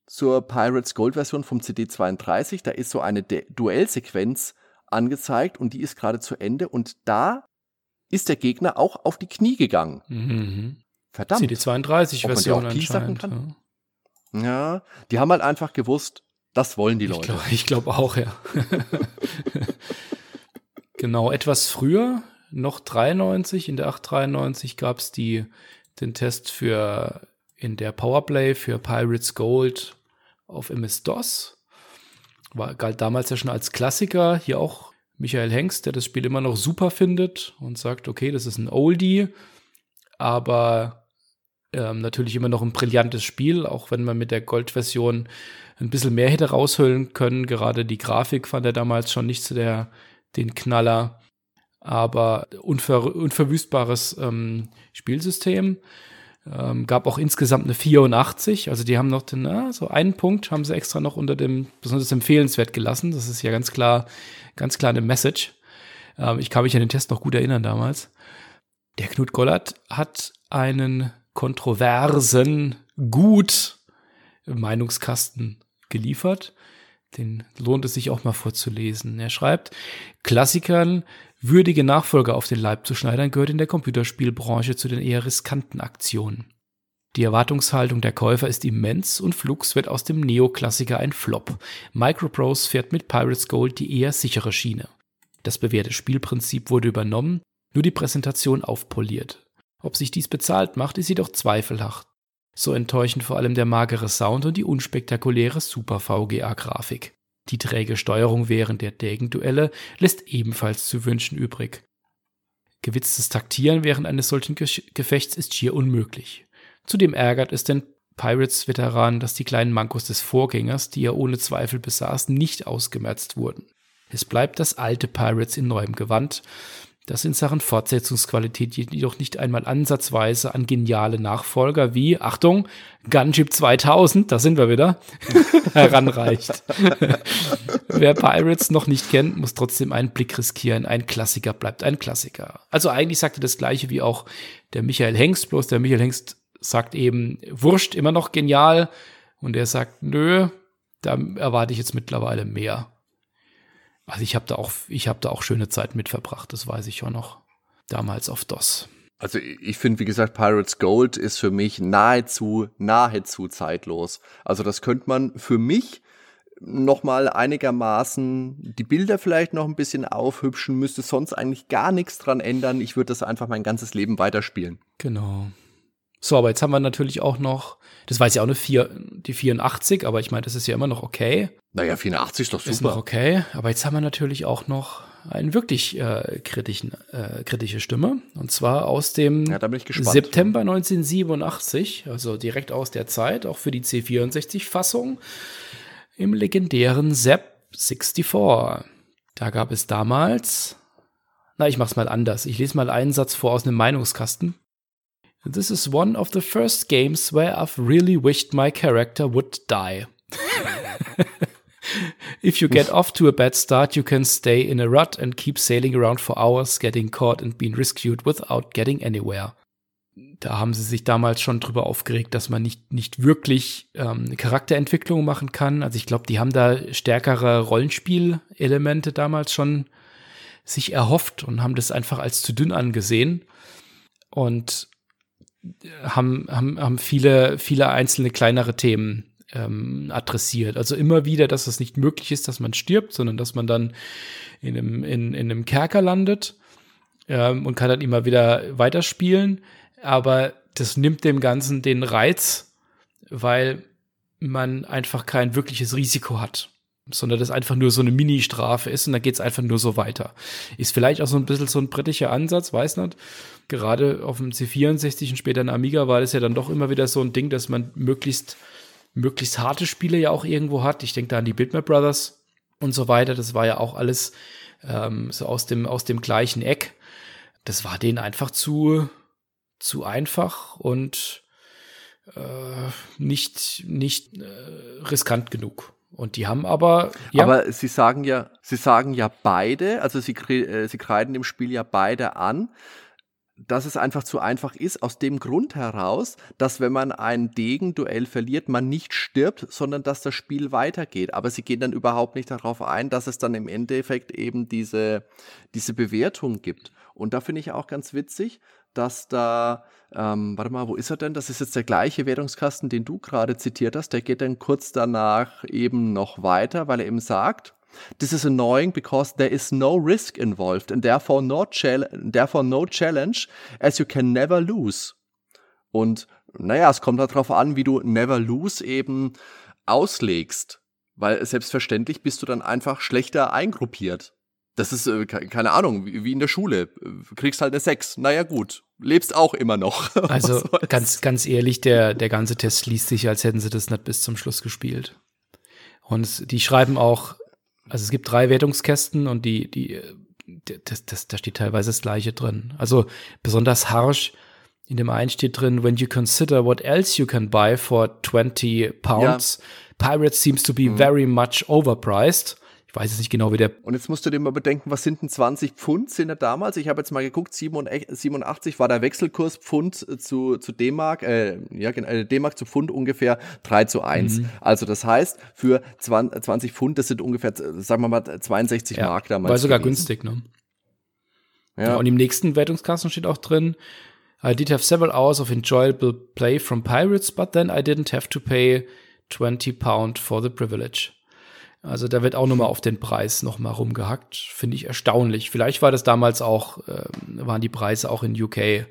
zur Pirates Gold Version vom CD32, da ist so eine Duellsequenz angezeigt und die ist gerade zu Ende und da ist der Gegner auch auf die Knie gegangen. Mhm. Verdammt. CD32-Version anscheinend. Kann. Ja. ja, die haben halt einfach gewusst, das wollen die Leute. Ich glaube glaub auch, ja. Genau, etwas früher, noch 93, in der 893 gab es den Test für in der Powerplay für Pirates Gold auf MS-DOS. War, galt damals ja schon als Klassiker. Hier auch Michael Hengst, der das Spiel immer noch super findet und sagt, okay, das ist ein Oldie, aber ähm, natürlich immer noch ein brillantes Spiel, auch wenn man mit der Gold-Version ein bisschen mehr hätte raushöhlen können. Gerade die Grafik fand er damals schon nicht zu der den Knaller, aber unver unverwüstbares ähm, Spielsystem. Ähm, gab auch insgesamt eine 84, also die haben noch den, na, so einen Punkt haben sie extra noch unter dem besonders empfehlenswert gelassen. Das ist ja ganz klar, ganz klar eine Message. Ähm, ich kann mich an den Test noch gut erinnern damals. Der Knut Gollert hat einen kontroversen, gut Meinungskasten geliefert. Den lohnt es sich auch mal vorzulesen. Er schreibt, Klassikern würdige Nachfolger auf den Leib zu schneidern gehört in der Computerspielbranche zu den eher riskanten Aktionen. Die Erwartungshaltung der Käufer ist immens und Flux wird aus dem Neoklassiker ein Flop. Microprose fährt mit Pirates Gold die eher sichere Schiene. Das bewährte Spielprinzip wurde übernommen, nur die Präsentation aufpoliert. Ob sich dies bezahlt macht, ist jedoch zweifelhaft. So enttäuschen vor allem der magere Sound und die unspektakuläre Super VGA-Grafik. Die träge Steuerung während der Degenduelle lässt ebenfalls zu wünschen übrig. Gewitztes Taktieren während eines solchen Gefechts ist schier unmöglich. Zudem ärgert es den Pirates-Veteran, dass die kleinen Mankos des Vorgängers, die er ohne Zweifel besaß, nicht ausgemerzt wurden. Es bleibt das alte Pirates in neuem Gewand, das in Sachen Fortsetzungsqualität jedoch nicht einmal ansatzweise an geniale Nachfolger wie, Achtung, Gunship 2000, da sind wir wieder, heranreicht. Wer Pirates noch nicht kennt, muss trotzdem einen Blick riskieren. Ein Klassiker bleibt ein Klassiker. Also eigentlich sagt er das gleiche wie auch der Michael Hengst, bloß der Michael Hengst sagt eben, wurscht, immer noch genial. Und er sagt, nö, da erwarte ich jetzt mittlerweile mehr. Also ich habe da auch, ich habe da auch schöne Zeit mit verbracht, das weiß ich schon noch. Damals auf DOS. Also ich finde, wie gesagt, Pirates Gold ist für mich nahezu, nahezu zeitlos. Also das könnte man für mich noch mal einigermaßen die Bilder vielleicht noch ein bisschen aufhübschen, müsste sonst eigentlich gar nichts dran ändern. Ich würde das einfach mein ganzes Leben weiterspielen. Genau. So, aber jetzt haben wir natürlich auch noch, das war jetzt ja auch eine 4, die 84, aber ich meine, das ist ja immer noch okay. Naja, 84 ist doch super. Ist noch okay, aber jetzt haben wir natürlich auch noch eine wirklich äh, kritischen, äh, kritische Stimme. Und zwar aus dem ja, September 1987, also direkt aus der Zeit, auch für die C64-Fassung, im legendären ZEP 64. Da gab es damals, na, ich mach's mal anders. Ich lese mal einen Satz vor aus einem Meinungskasten. This is one of the first games where I've really wished my character would die. if you get off to a bad start, you can stay in a rut and keep sailing around for hours, getting caught and being rescued without getting anywhere. Da haben sie sich damals schon drüber aufgeregt, dass man nicht, nicht wirklich ähm, Charakterentwicklung machen kann. Also ich glaube, die haben da stärkere Rollenspielelemente damals schon sich erhofft und haben das einfach als zu dünn angesehen. Und haben, haben, haben viele, viele einzelne kleinere Themen ähm, adressiert. Also immer wieder, dass es nicht möglich ist, dass man stirbt, sondern dass man dann in einem, in, in einem Kerker landet ähm, und kann dann immer wieder weiterspielen. Aber das nimmt dem Ganzen den Reiz, weil man einfach kein wirkliches Risiko hat. Sondern das einfach nur so eine Mini-Strafe ist und dann geht's einfach nur so weiter. Ist vielleicht auch so ein bisschen so ein britischer Ansatz, weiß nicht. Gerade auf dem C64 und später in Amiga war das ja dann doch immer wieder so ein Ding, dass man möglichst, möglichst harte Spiele ja auch irgendwo hat. Ich denke da an die Bitmap Brothers und so weiter. Das war ja auch alles ähm, so aus dem, aus dem gleichen Eck. Das war denen einfach zu, zu einfach und äh, nicht, nicht äh, riskant genug. Und die haben aber. Ja. Aber sie sagen ja, sie sagen ja beide, also sie, äh, sie kreiden im Spiel ja beide an, dass es einfach zu einfach ist, aus dem Grund heraus, dass wenn man ein Degenduell verliert, man nicht stirbt, sondern dass das Spiel weitergeht. Aber sie gehen dann überhaupt nicht darauf ein, dass es dann im Endeffekt eben diese, diese Bewertung gibt. Und da finde ich auch ganz witzig, dass da, ähm, warte mal, wo ist er denn? Das ist jetzt der gleiche Wertungskasten, den du gerade zitiert hast. Der geht dann kurz danach eben noch weiter, weil er eben sagt, This is annoying because there is no risk involved and therefore no, therefore no challenge as you can never lose. Und naja, es kommt darauf an, wie du never lose eben auslegst. Weil selbstverständlich bist du dann einfach schlechter eingruppiert. Das ist, äh, keine Ahnung, wie, wie in der Schule. Du kriegst halt eine Sechs. Naja, gut. Lebst auch immer noch. Also ganz, ganz ehrlich, der, der ganze Test liest sich, als hätten sie das nicht bis zum Schluss gespielt. Und die schreiben auch, also es gibt drei Wertungskästen und die, die, das, das, da steht teilweise das Gleiche drin. Also besonders harsch. In dem einen steht drin, when you consider what else you can buy for 20 pounds, ja. Pirates seems to be mhm. very much overpriced. Ich weiß jetzt nicht genau, wie der. Und jetzt musst du dir mal bedenken, was sind denn 20 Pfund sind da damals? Ich habe jetzt mal geguckt, 87 war der Wechselkurs Pfund zu, zu D-Mark, äh, ja, äh, D-Mark zu Pfund ungefähr 3 zu 1. Mhm. Also das heißt, für 20, 20 Pfund, das sind ungefähr, sagen wir mal, 62 ja, Mark damals. War sogar gewesen. günstig, ne? Ja. Und im nächsten Wertungskasten steht auch drin, I did have several hours of enjoyable play from Pirates, but then I didn't have to pay 20 pound for the privilege. Also da wird auch nochmal auf den Preis nochmal rumgehackt. Finde ich erstaunlich. Vielleicht war das damals auch, äh, waren die Preise auch in UK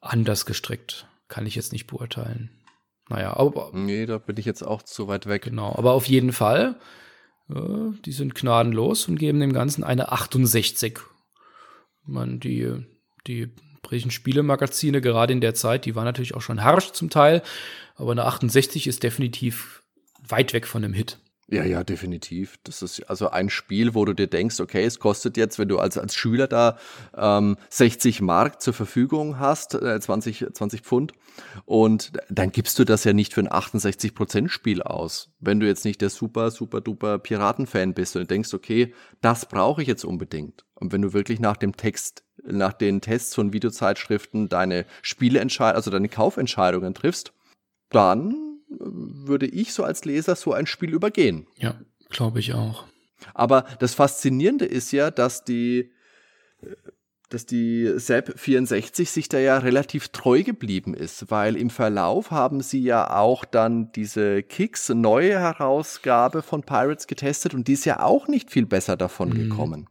anders gestrickt. Kann ich jetzt nicht beurteilen. Naja, aber. Nee, da bin ich jetzt auch zu weit weg. Genau, aber auf jeden Fall, äh, die sind gnadenlos und geben dem Ganzen eine 68. Man, die, die britischen Spielemagazine, gerade in der Zeit, die waren natürlich auch schon harsch zum Teil, aber eine 68 ist definitiv weit weg von einem Hit. Ja, ja, definitiv. Das ist also ein Spiel, wo du dir denkst, okay, es kostet jetzt, wenn du als, als Schüler da ähm, 60 Mark zur Verfügung hast, äh, 20, 20 Pfund, und dann gibst du das ja nicht für ein 68%-Spiel aus. Wenn du jetzt nicht der super, super duper Piraten-Fan bist und denkst, okay, das brauche ich jetzt unbedingt. Und wenn du wirklich nach dem Text, nach den Tests von Videozeitschriften deine Spieleentscheidungen, also deine Kaufentscheidungen triffst, dann würde ich so als Leser so ein Spiel übergehen. Ja, glaube ich auch. Aber das Faszinierende ist ja, dass die, dass die SEP 64 sich da ja relativ treu geblieben ist, weil im Verlauf haben sie ja auch dann diese Kicks neue Herausgabe von Pirates getestet und die ist ja auch nicht viel besser davon mhm. gekommen.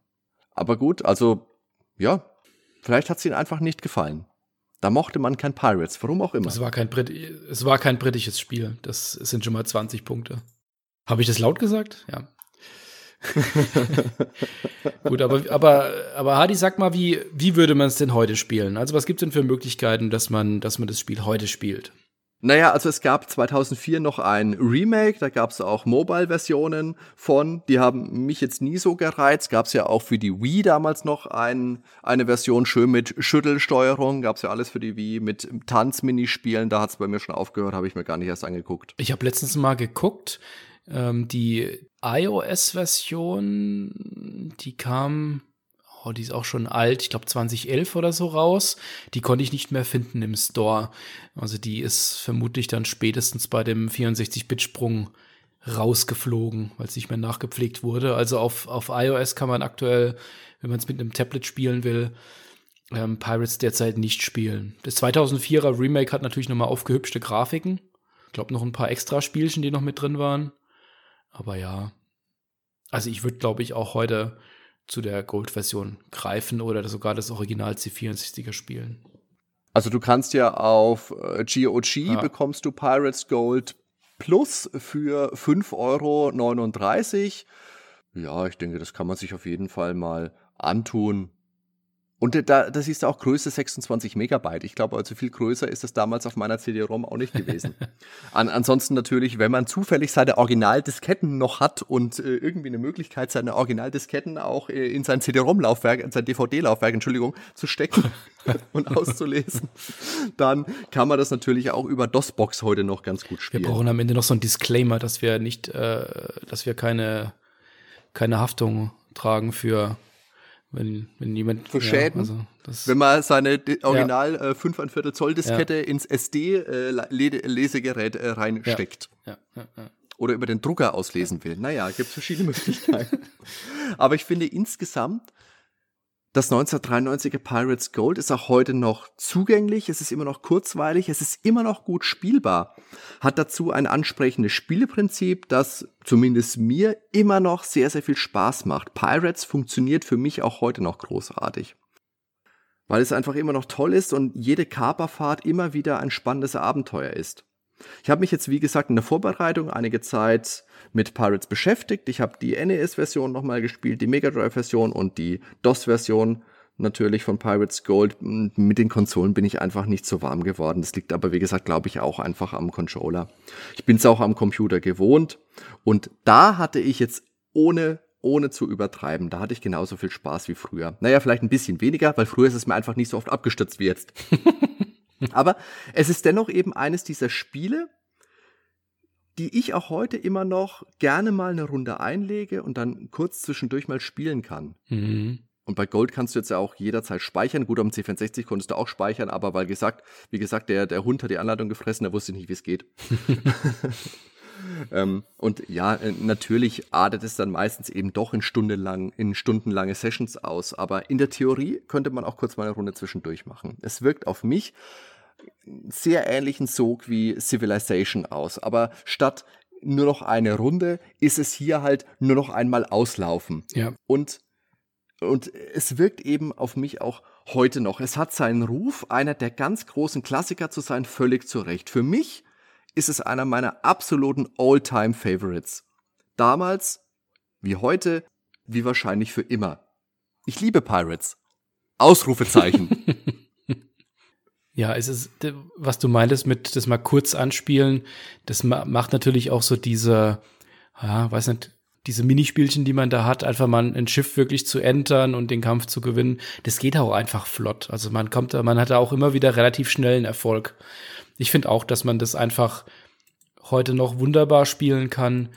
Aber gut, also ja, vielleicht hat es ihnen einfach nicht gefallen. Da mochte man kein Pirates, warum auch immer. Es war kein, Brit es war kein britisches Spiel. Das sind schon mal 20 Punkte. Habe ich das laut gesagt? Ja. Gut, aber, aber, aber Hadi, sag mal, wie, wie würde man es denn heute spielen? Also, was gibt es denn für Möglichkeiten, dass man, dass man das Spiel heute spielt? Naja, also es gab 2004 noch ein Remake, da gab es auch Mobile-Versionen von, die haben mich jetzt nie so gereizt. Gab es ja auch für die Wii damals noch ein, eine Version, schön mit Schüttelsteuerung, gab es ja alles für die Wii, mit Tanzminispielen, da hat es bei mir schon aufgehört, habe ich mir gar nicht erst angeguckt. Ich habe letztens mal geguckt, ähm, die iOS-Version, die kam oh, die ist auch schon alt, ich glaube 2011 oder so raus. Die konnte ich nicht mehr finden im Store. Also die ist vermutlich dann spätestens bei dem 64-Bit-Sprung rausgeflogen, weil es nicht mehr nachgepflegt wurde. Also auf, auf iOS kann man aktuell, wenn man es mit einem Tablet spielen will, ähm, Pirates derzeit nicht spielen. Das 2004er Remake hat natürlich nochmal aufgehübschte Grafiken. Ich glaube noch ein paar extra Spielchen, die noch mit drin waren. Aber ja. Also ich würde, glaube ich, auch heute zu der Gold-Version greifen oder sogar das Original C64er spielen. Also du kannst ja auf GOG äh, ah. bekommst du Pirates Gold Plus für 5,39 Euro. Ja, ich denke, das kann man sich auf jeden Fall mal antun. Und da, das ist auch Größe 26 Megabyte. Ich glaube, also viel größer ist das damals auf meiner CD-ROM auch nicht gewesen. An, ansonsten natürlich, wenn man zufällig seine Originaldisketten noch hat und äh, irgendwie eine Möglichkeit, seine Originaldisketten auch äh, in sein CD-ROM-Laufwerk, in sein DVD-Laufwerk, Entschuldigung, zu stecken und auszulesen, dann kann man das natürlich auch über DOSBox heute noch ganz gut spielen. Wir brauchen am Ende noch so ein Disclaimer, dass wir nicht, äh, dass wir keine, keine Haftung tragen für wenn, wenn jemand. Für Schäden. Ja, also wenn man seine Original ja. äh, 5 Viertel Zoll Diskette ja. ins SD-Lesegerät äh, äh, reinsteckt. Ja. Oder über den Drucker auslesen will. Naja, gibt es verschiedene Möglichkeiten. Aber ich finde insgesamt das 1993er Pirates Gold ist auch heute noch zugänglich, es ist immer noch kurzweilig, es ist immer noch gut spielbar. Hat dazu ein ansprechendes Spieleprinzip, das zumindest mir immer noch sehr, sehr viel Spaß macht. Pirates funktioniert für mich auch heute noch großartig. Weil es einfach immer noch toll ist und jede Kaperfahrt immer wieder ein spannendes Abenteuer ist. Ich habe mich jetzt, wie gesagt, in der Vorbereitung einige Zeit mit Pirates beschäftigt. Ich habe die NES-Version nochmal gespielt, die Mega Drive-Version und die DOS-Version natürlich von Pirates Gold. Mit den Konsolen bin ich einfach nicht so warm geworden. Das liegt aber, wie gesagt, glaube ich, auch einfach am Controller. Ich bin es auch am Computer gewohnt. Und da hatte ich jetzt ohne ohne zu übertreiben. Da hatte ich genauso viel Spaß wie früher. Naja, vielleicht ein bisschen weniger, weil früher ist es mir einfach nicht so oft abgestürzt wie jetzt. Aber es ist dennoch eben eines dieser Spiele, die ich auch heute immer noch gerne mal eine Runde einlege und dann kurz zwischendurch mal spielen kann. Mhm. Und bei Gold kannst du jetzt ja auch jederzeit speichern. Gut, am C64 konntest du auch speichern, aber weil gesagt, wie gesagt, der, der Hund hat die Anleitung gefressen, der wusste nicht, wie es geht. ähm, und ja, äh, natürlich artet es dann meistens eben doch in stundenlang, in stundenlange Sessions aus. Aber in der Theorie könnte man auch kurz mal eine Runde zwischendurch machen. Es wirkt auf mich sehr ähnlichen Sog wie Civilization aus. Aber statt nur noch eine Runde ist es hier halt nur noch einmal auslaufen. Ja. Und, und es wirkt eben auf mich auch heute noch. Es hat seinen Ruf, einer der ganz großen Klassiker zu sein, völlig zu Recht. Für mich ist es einer meiner absoluten All-Time-Favorites. Damals, wie heute, wie wahrscheinlich für immer. Ich liebe Pirates. Ausrufezeichen. Ja, es ist, was du meintest mit das mal kurz anspielen, das macht natürlich auch so diese, ja, weiß nicht, diese Minispielchen, die man da hat, einfach mal ein Schiff wirklich zu entern und den Kampf zu gewinnen, das geht auch einfach flott. Also man kommt, man hat da auch immer wieder relativ schnellen Erfolg. Ich finde auch, dass man das einfach heute noch wunderbar spielen kann,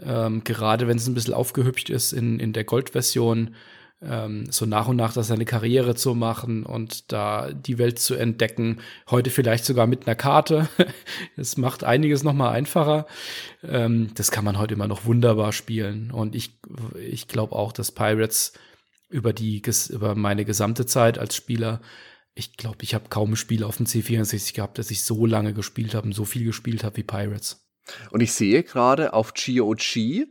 ähm, gerade wenn es ein bisschen aufgehübscht ist in, in der Goldversion ähm, so nach und nach da seine Karriere zu machen und da die Welt zu entdecken. Heute vielleicht sogar mit einer Karte. Es macht einiges nochmal einfacher. Ähm, das kann man heute immer noch wunderbar spielen. Und ich, ich glaube auch, dass Pirates über die, über meine gesamte Zeit als Spieler ich glaube, ich habe kaum ein Spiel auf dem C64 gehabt, das ich so lange gespielt habe und so viel gespielt habe wie Pirates. Und ich sehe gerade auf GOG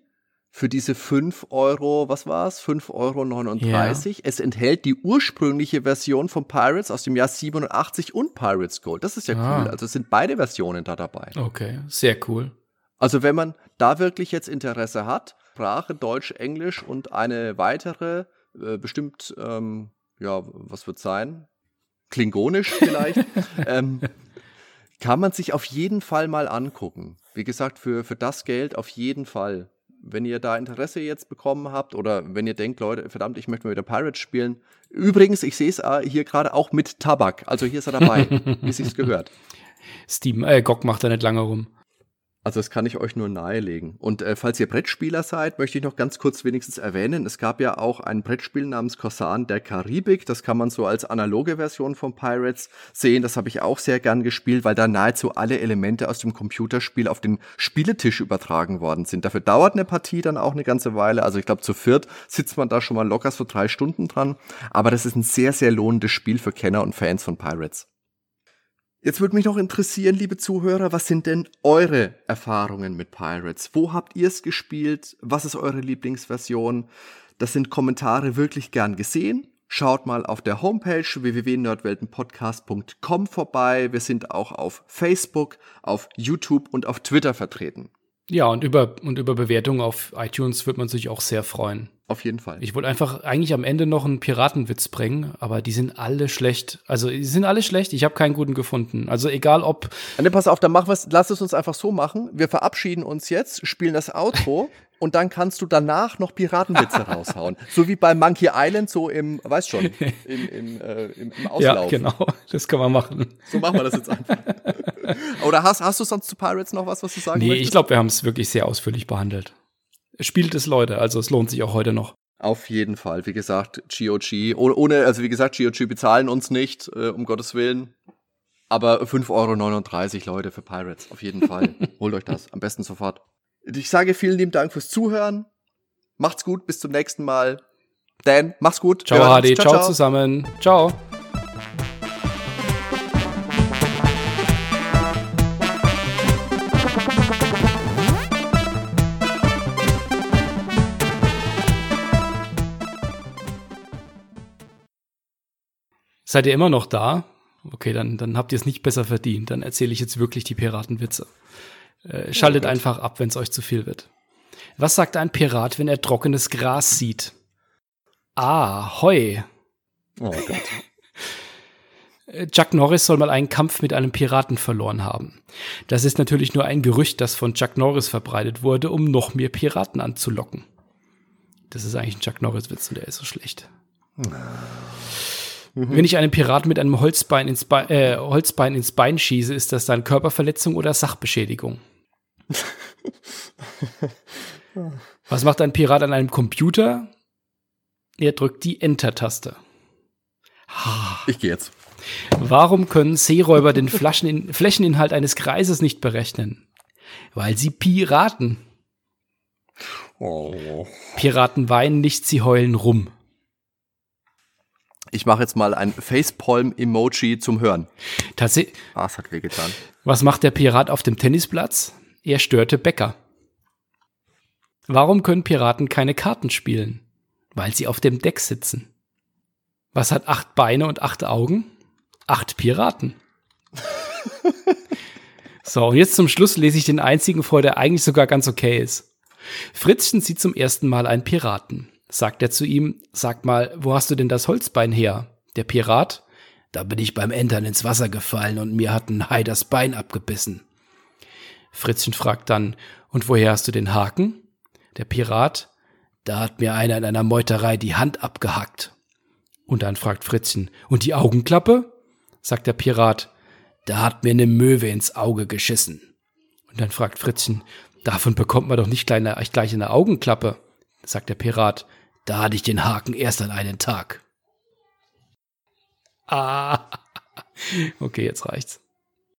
für diese 5 Euro, was war es? 5,39 Euro. Ja. Es enthält die ursprüngliche Version von Pirates aus dem Jahr 87 und Pirates Gold. Das ist ja ah. cool. Also es sind beide Versionen da dabei. Okay, sehr cool. Also wenn man da wirklich jetzt Interesse hat, Sprache, Deutsch, Englisch und eine weitere, äh, bestimmt, ähm, ja, was wird sein? Klingonisch vielleicht, ähm, kann man sich auf jeden Fall mal angucken. Wie gesagt, für, für das Geld auf jeden Fall wenn ihr da Interesse jetzt bekommen habt oder wenn ihr denkt, Leute, verdammt, ich möchte mal wieder Pirates spielen. Übrigens, ich sehe es äh, hier gerade auch mit Tabak. Also hier ist er dabei, wie es sich gehört. Steam, äh, Gok macht da nicht lange rum. Also das kann ich euch nur nahelegen. Und äh, falls ihr Brettspieler seid, möchte ich noch ganz kurz wenigstens erwähnen, es gab ja auch ein Brettspiel namens Corsan der Karibik. Das kann man so als analoge Version von Pirates sehen. Das habe ich auch sehr gern gespielt, weil da nahezu alle Elemente aus dem Computerspiel auf den Spieletisch übertragen worden sind. Dafür dauert eine Partie dann auch eine ganze Weile. Also ich glaube, zu viert sitzt man da schon mal locker so drei Stunden dran. Aber das ist ein sehr, sehr lohnendes Spiel für Kenner und Fans von Pirates. Jetzt würde mich noch interessieren, liebe Zuhörer, was sind denn eure Erfahrungen mit Pirates? Wo habt ihr es gespielt? Was ist eure Lieblingsversion? Das sind Kommentare wirklich gern gesehen. Schaut mal auf der Homepage www.nerdweltenpodcast.com vorbei. Wir sind auch auf Facebook, auf YouTube und auf Twitter vertreten. Ja, und über, und über Bewertungen auf iTunes wird man sich auch sehr freuen. Auf jeden Fall. Ich wollte einfach eigentlich am Ende noch einen Piratenwitz bringen, aber die sind alle schlecht. Also, die sind alle schlecht. Ich habe keinen guten gefunden. Also, egal ob. Ne, pass auf, dann mach was, lass es uns einfach so machen. Wir verabschieden uns jetzt, spielen das Outro und dann kannst du danach noch Piratenwitze raushauen. So wie bei Monkey Island, so im, weißt schon, im, im, äh, im, im Auslauf. Ja, genau. Das kann man machen. So machen wir das jetzt einfach. Oder hast, hast du sonst zu Pirates noch was, was du sagen Nee, möchtest? ich glaube, wir haben es wirklich sehr ausführlich behandelt. Spielt es Leute, also es lohnt sich auch heute noch. Auf jeden Fall. Wie gesagt, GOG. Ohne, also wie gesagt, GOG bezahlen uns nicht, äh, um Gottes Willen. Aber 5,39 Euro, Leute, für Pirates. Auf jeden Fall. Holt euch das. Am besten sofort. Ich sage vielen lieben Dank fürs Zuhören. Macht's gut, bis zum nächsten Mal. Dan, mach's gut. Ciao, HD. Ciao, ciao, zusammen. Ciao. Seid ihr immer noch da? Okay, dann, dann habt ihr es nicht besser verdient. Dann erzähle ich jetzt wirklich die Piratenwitze. Äh, schaltet oh einfach ab, wenn es euch zu viel wird. Was sagt ein Pirat, wenn er trockenes Gras sieht? Ah, Heu. Oh Gott. Äh, Chuck Norris soll mal einen Kampf mit einem Piraten verloren haben. Das ist natürlich nur ein Gerücht, das von Chuck Norris verbreitet wurde, um noch mehr Piraten anzulocken. Das ist eigentlich ein Chuck Norris-Witz und der ist so schlecht. Mhm. Wenn ich einem Piraten mit einem Holzbein ins, Be äh, Holzbein ins Bein schieße, ist das dann Körperverletzung oder Sachbeschädigung? Was macht ein Pirat an einem Computer? Er drückt die Enter-Taste. Ich gehe jetzt. Warum können Seeräuber den Flaschenin Flächeninhalt eines Kreises nicht berechnen? Weil sie Piraten. Oh. Piraten weinen nicht, sie heulen rum. Ich mache jetzt mal ein Facepalm-Emoji zum Hören. Tatsächlich. Ah, es hat wehgetan. Was macht der Pirat auf dem Tennisplatz? Er störte Bäcker. Warum können Piraten keine Karten spielen? Weil sie auf dem Deck sitzen. Was hat acht Beine und acht Augen? Acht Piraten. so, und jetzt zum Schluss lese ich den einzigen vor, der eigentlich sogar ganz okay ist. Fritzchen sieht zum ersten Mal einen Piraten sagt er zu ihm, sag mal, wo hast du denn das Holzbein her? Der Pirat? Da bin ich beim Entern ins Wasser gefallen und mir hat ein Hai das Bein abgebissen. Fritzchen fragt dann, und woher hast du den Haken? Der Pirat? Da hat mir einer in einer Meuterei die Hand abgehackt. Und dann fragt Fritzchen, und die Augenklappe? Sagt der Pirat, da hat mir eine Möwe ins Auge geschissen. Und dann fragt Fritzchen, davon bekommt man doch nicht gleich eine Augenklappe. Sagt der Pirat, da hatte ich den Haken erst an einen Tag. Ah. Okay, jetzt reicht's.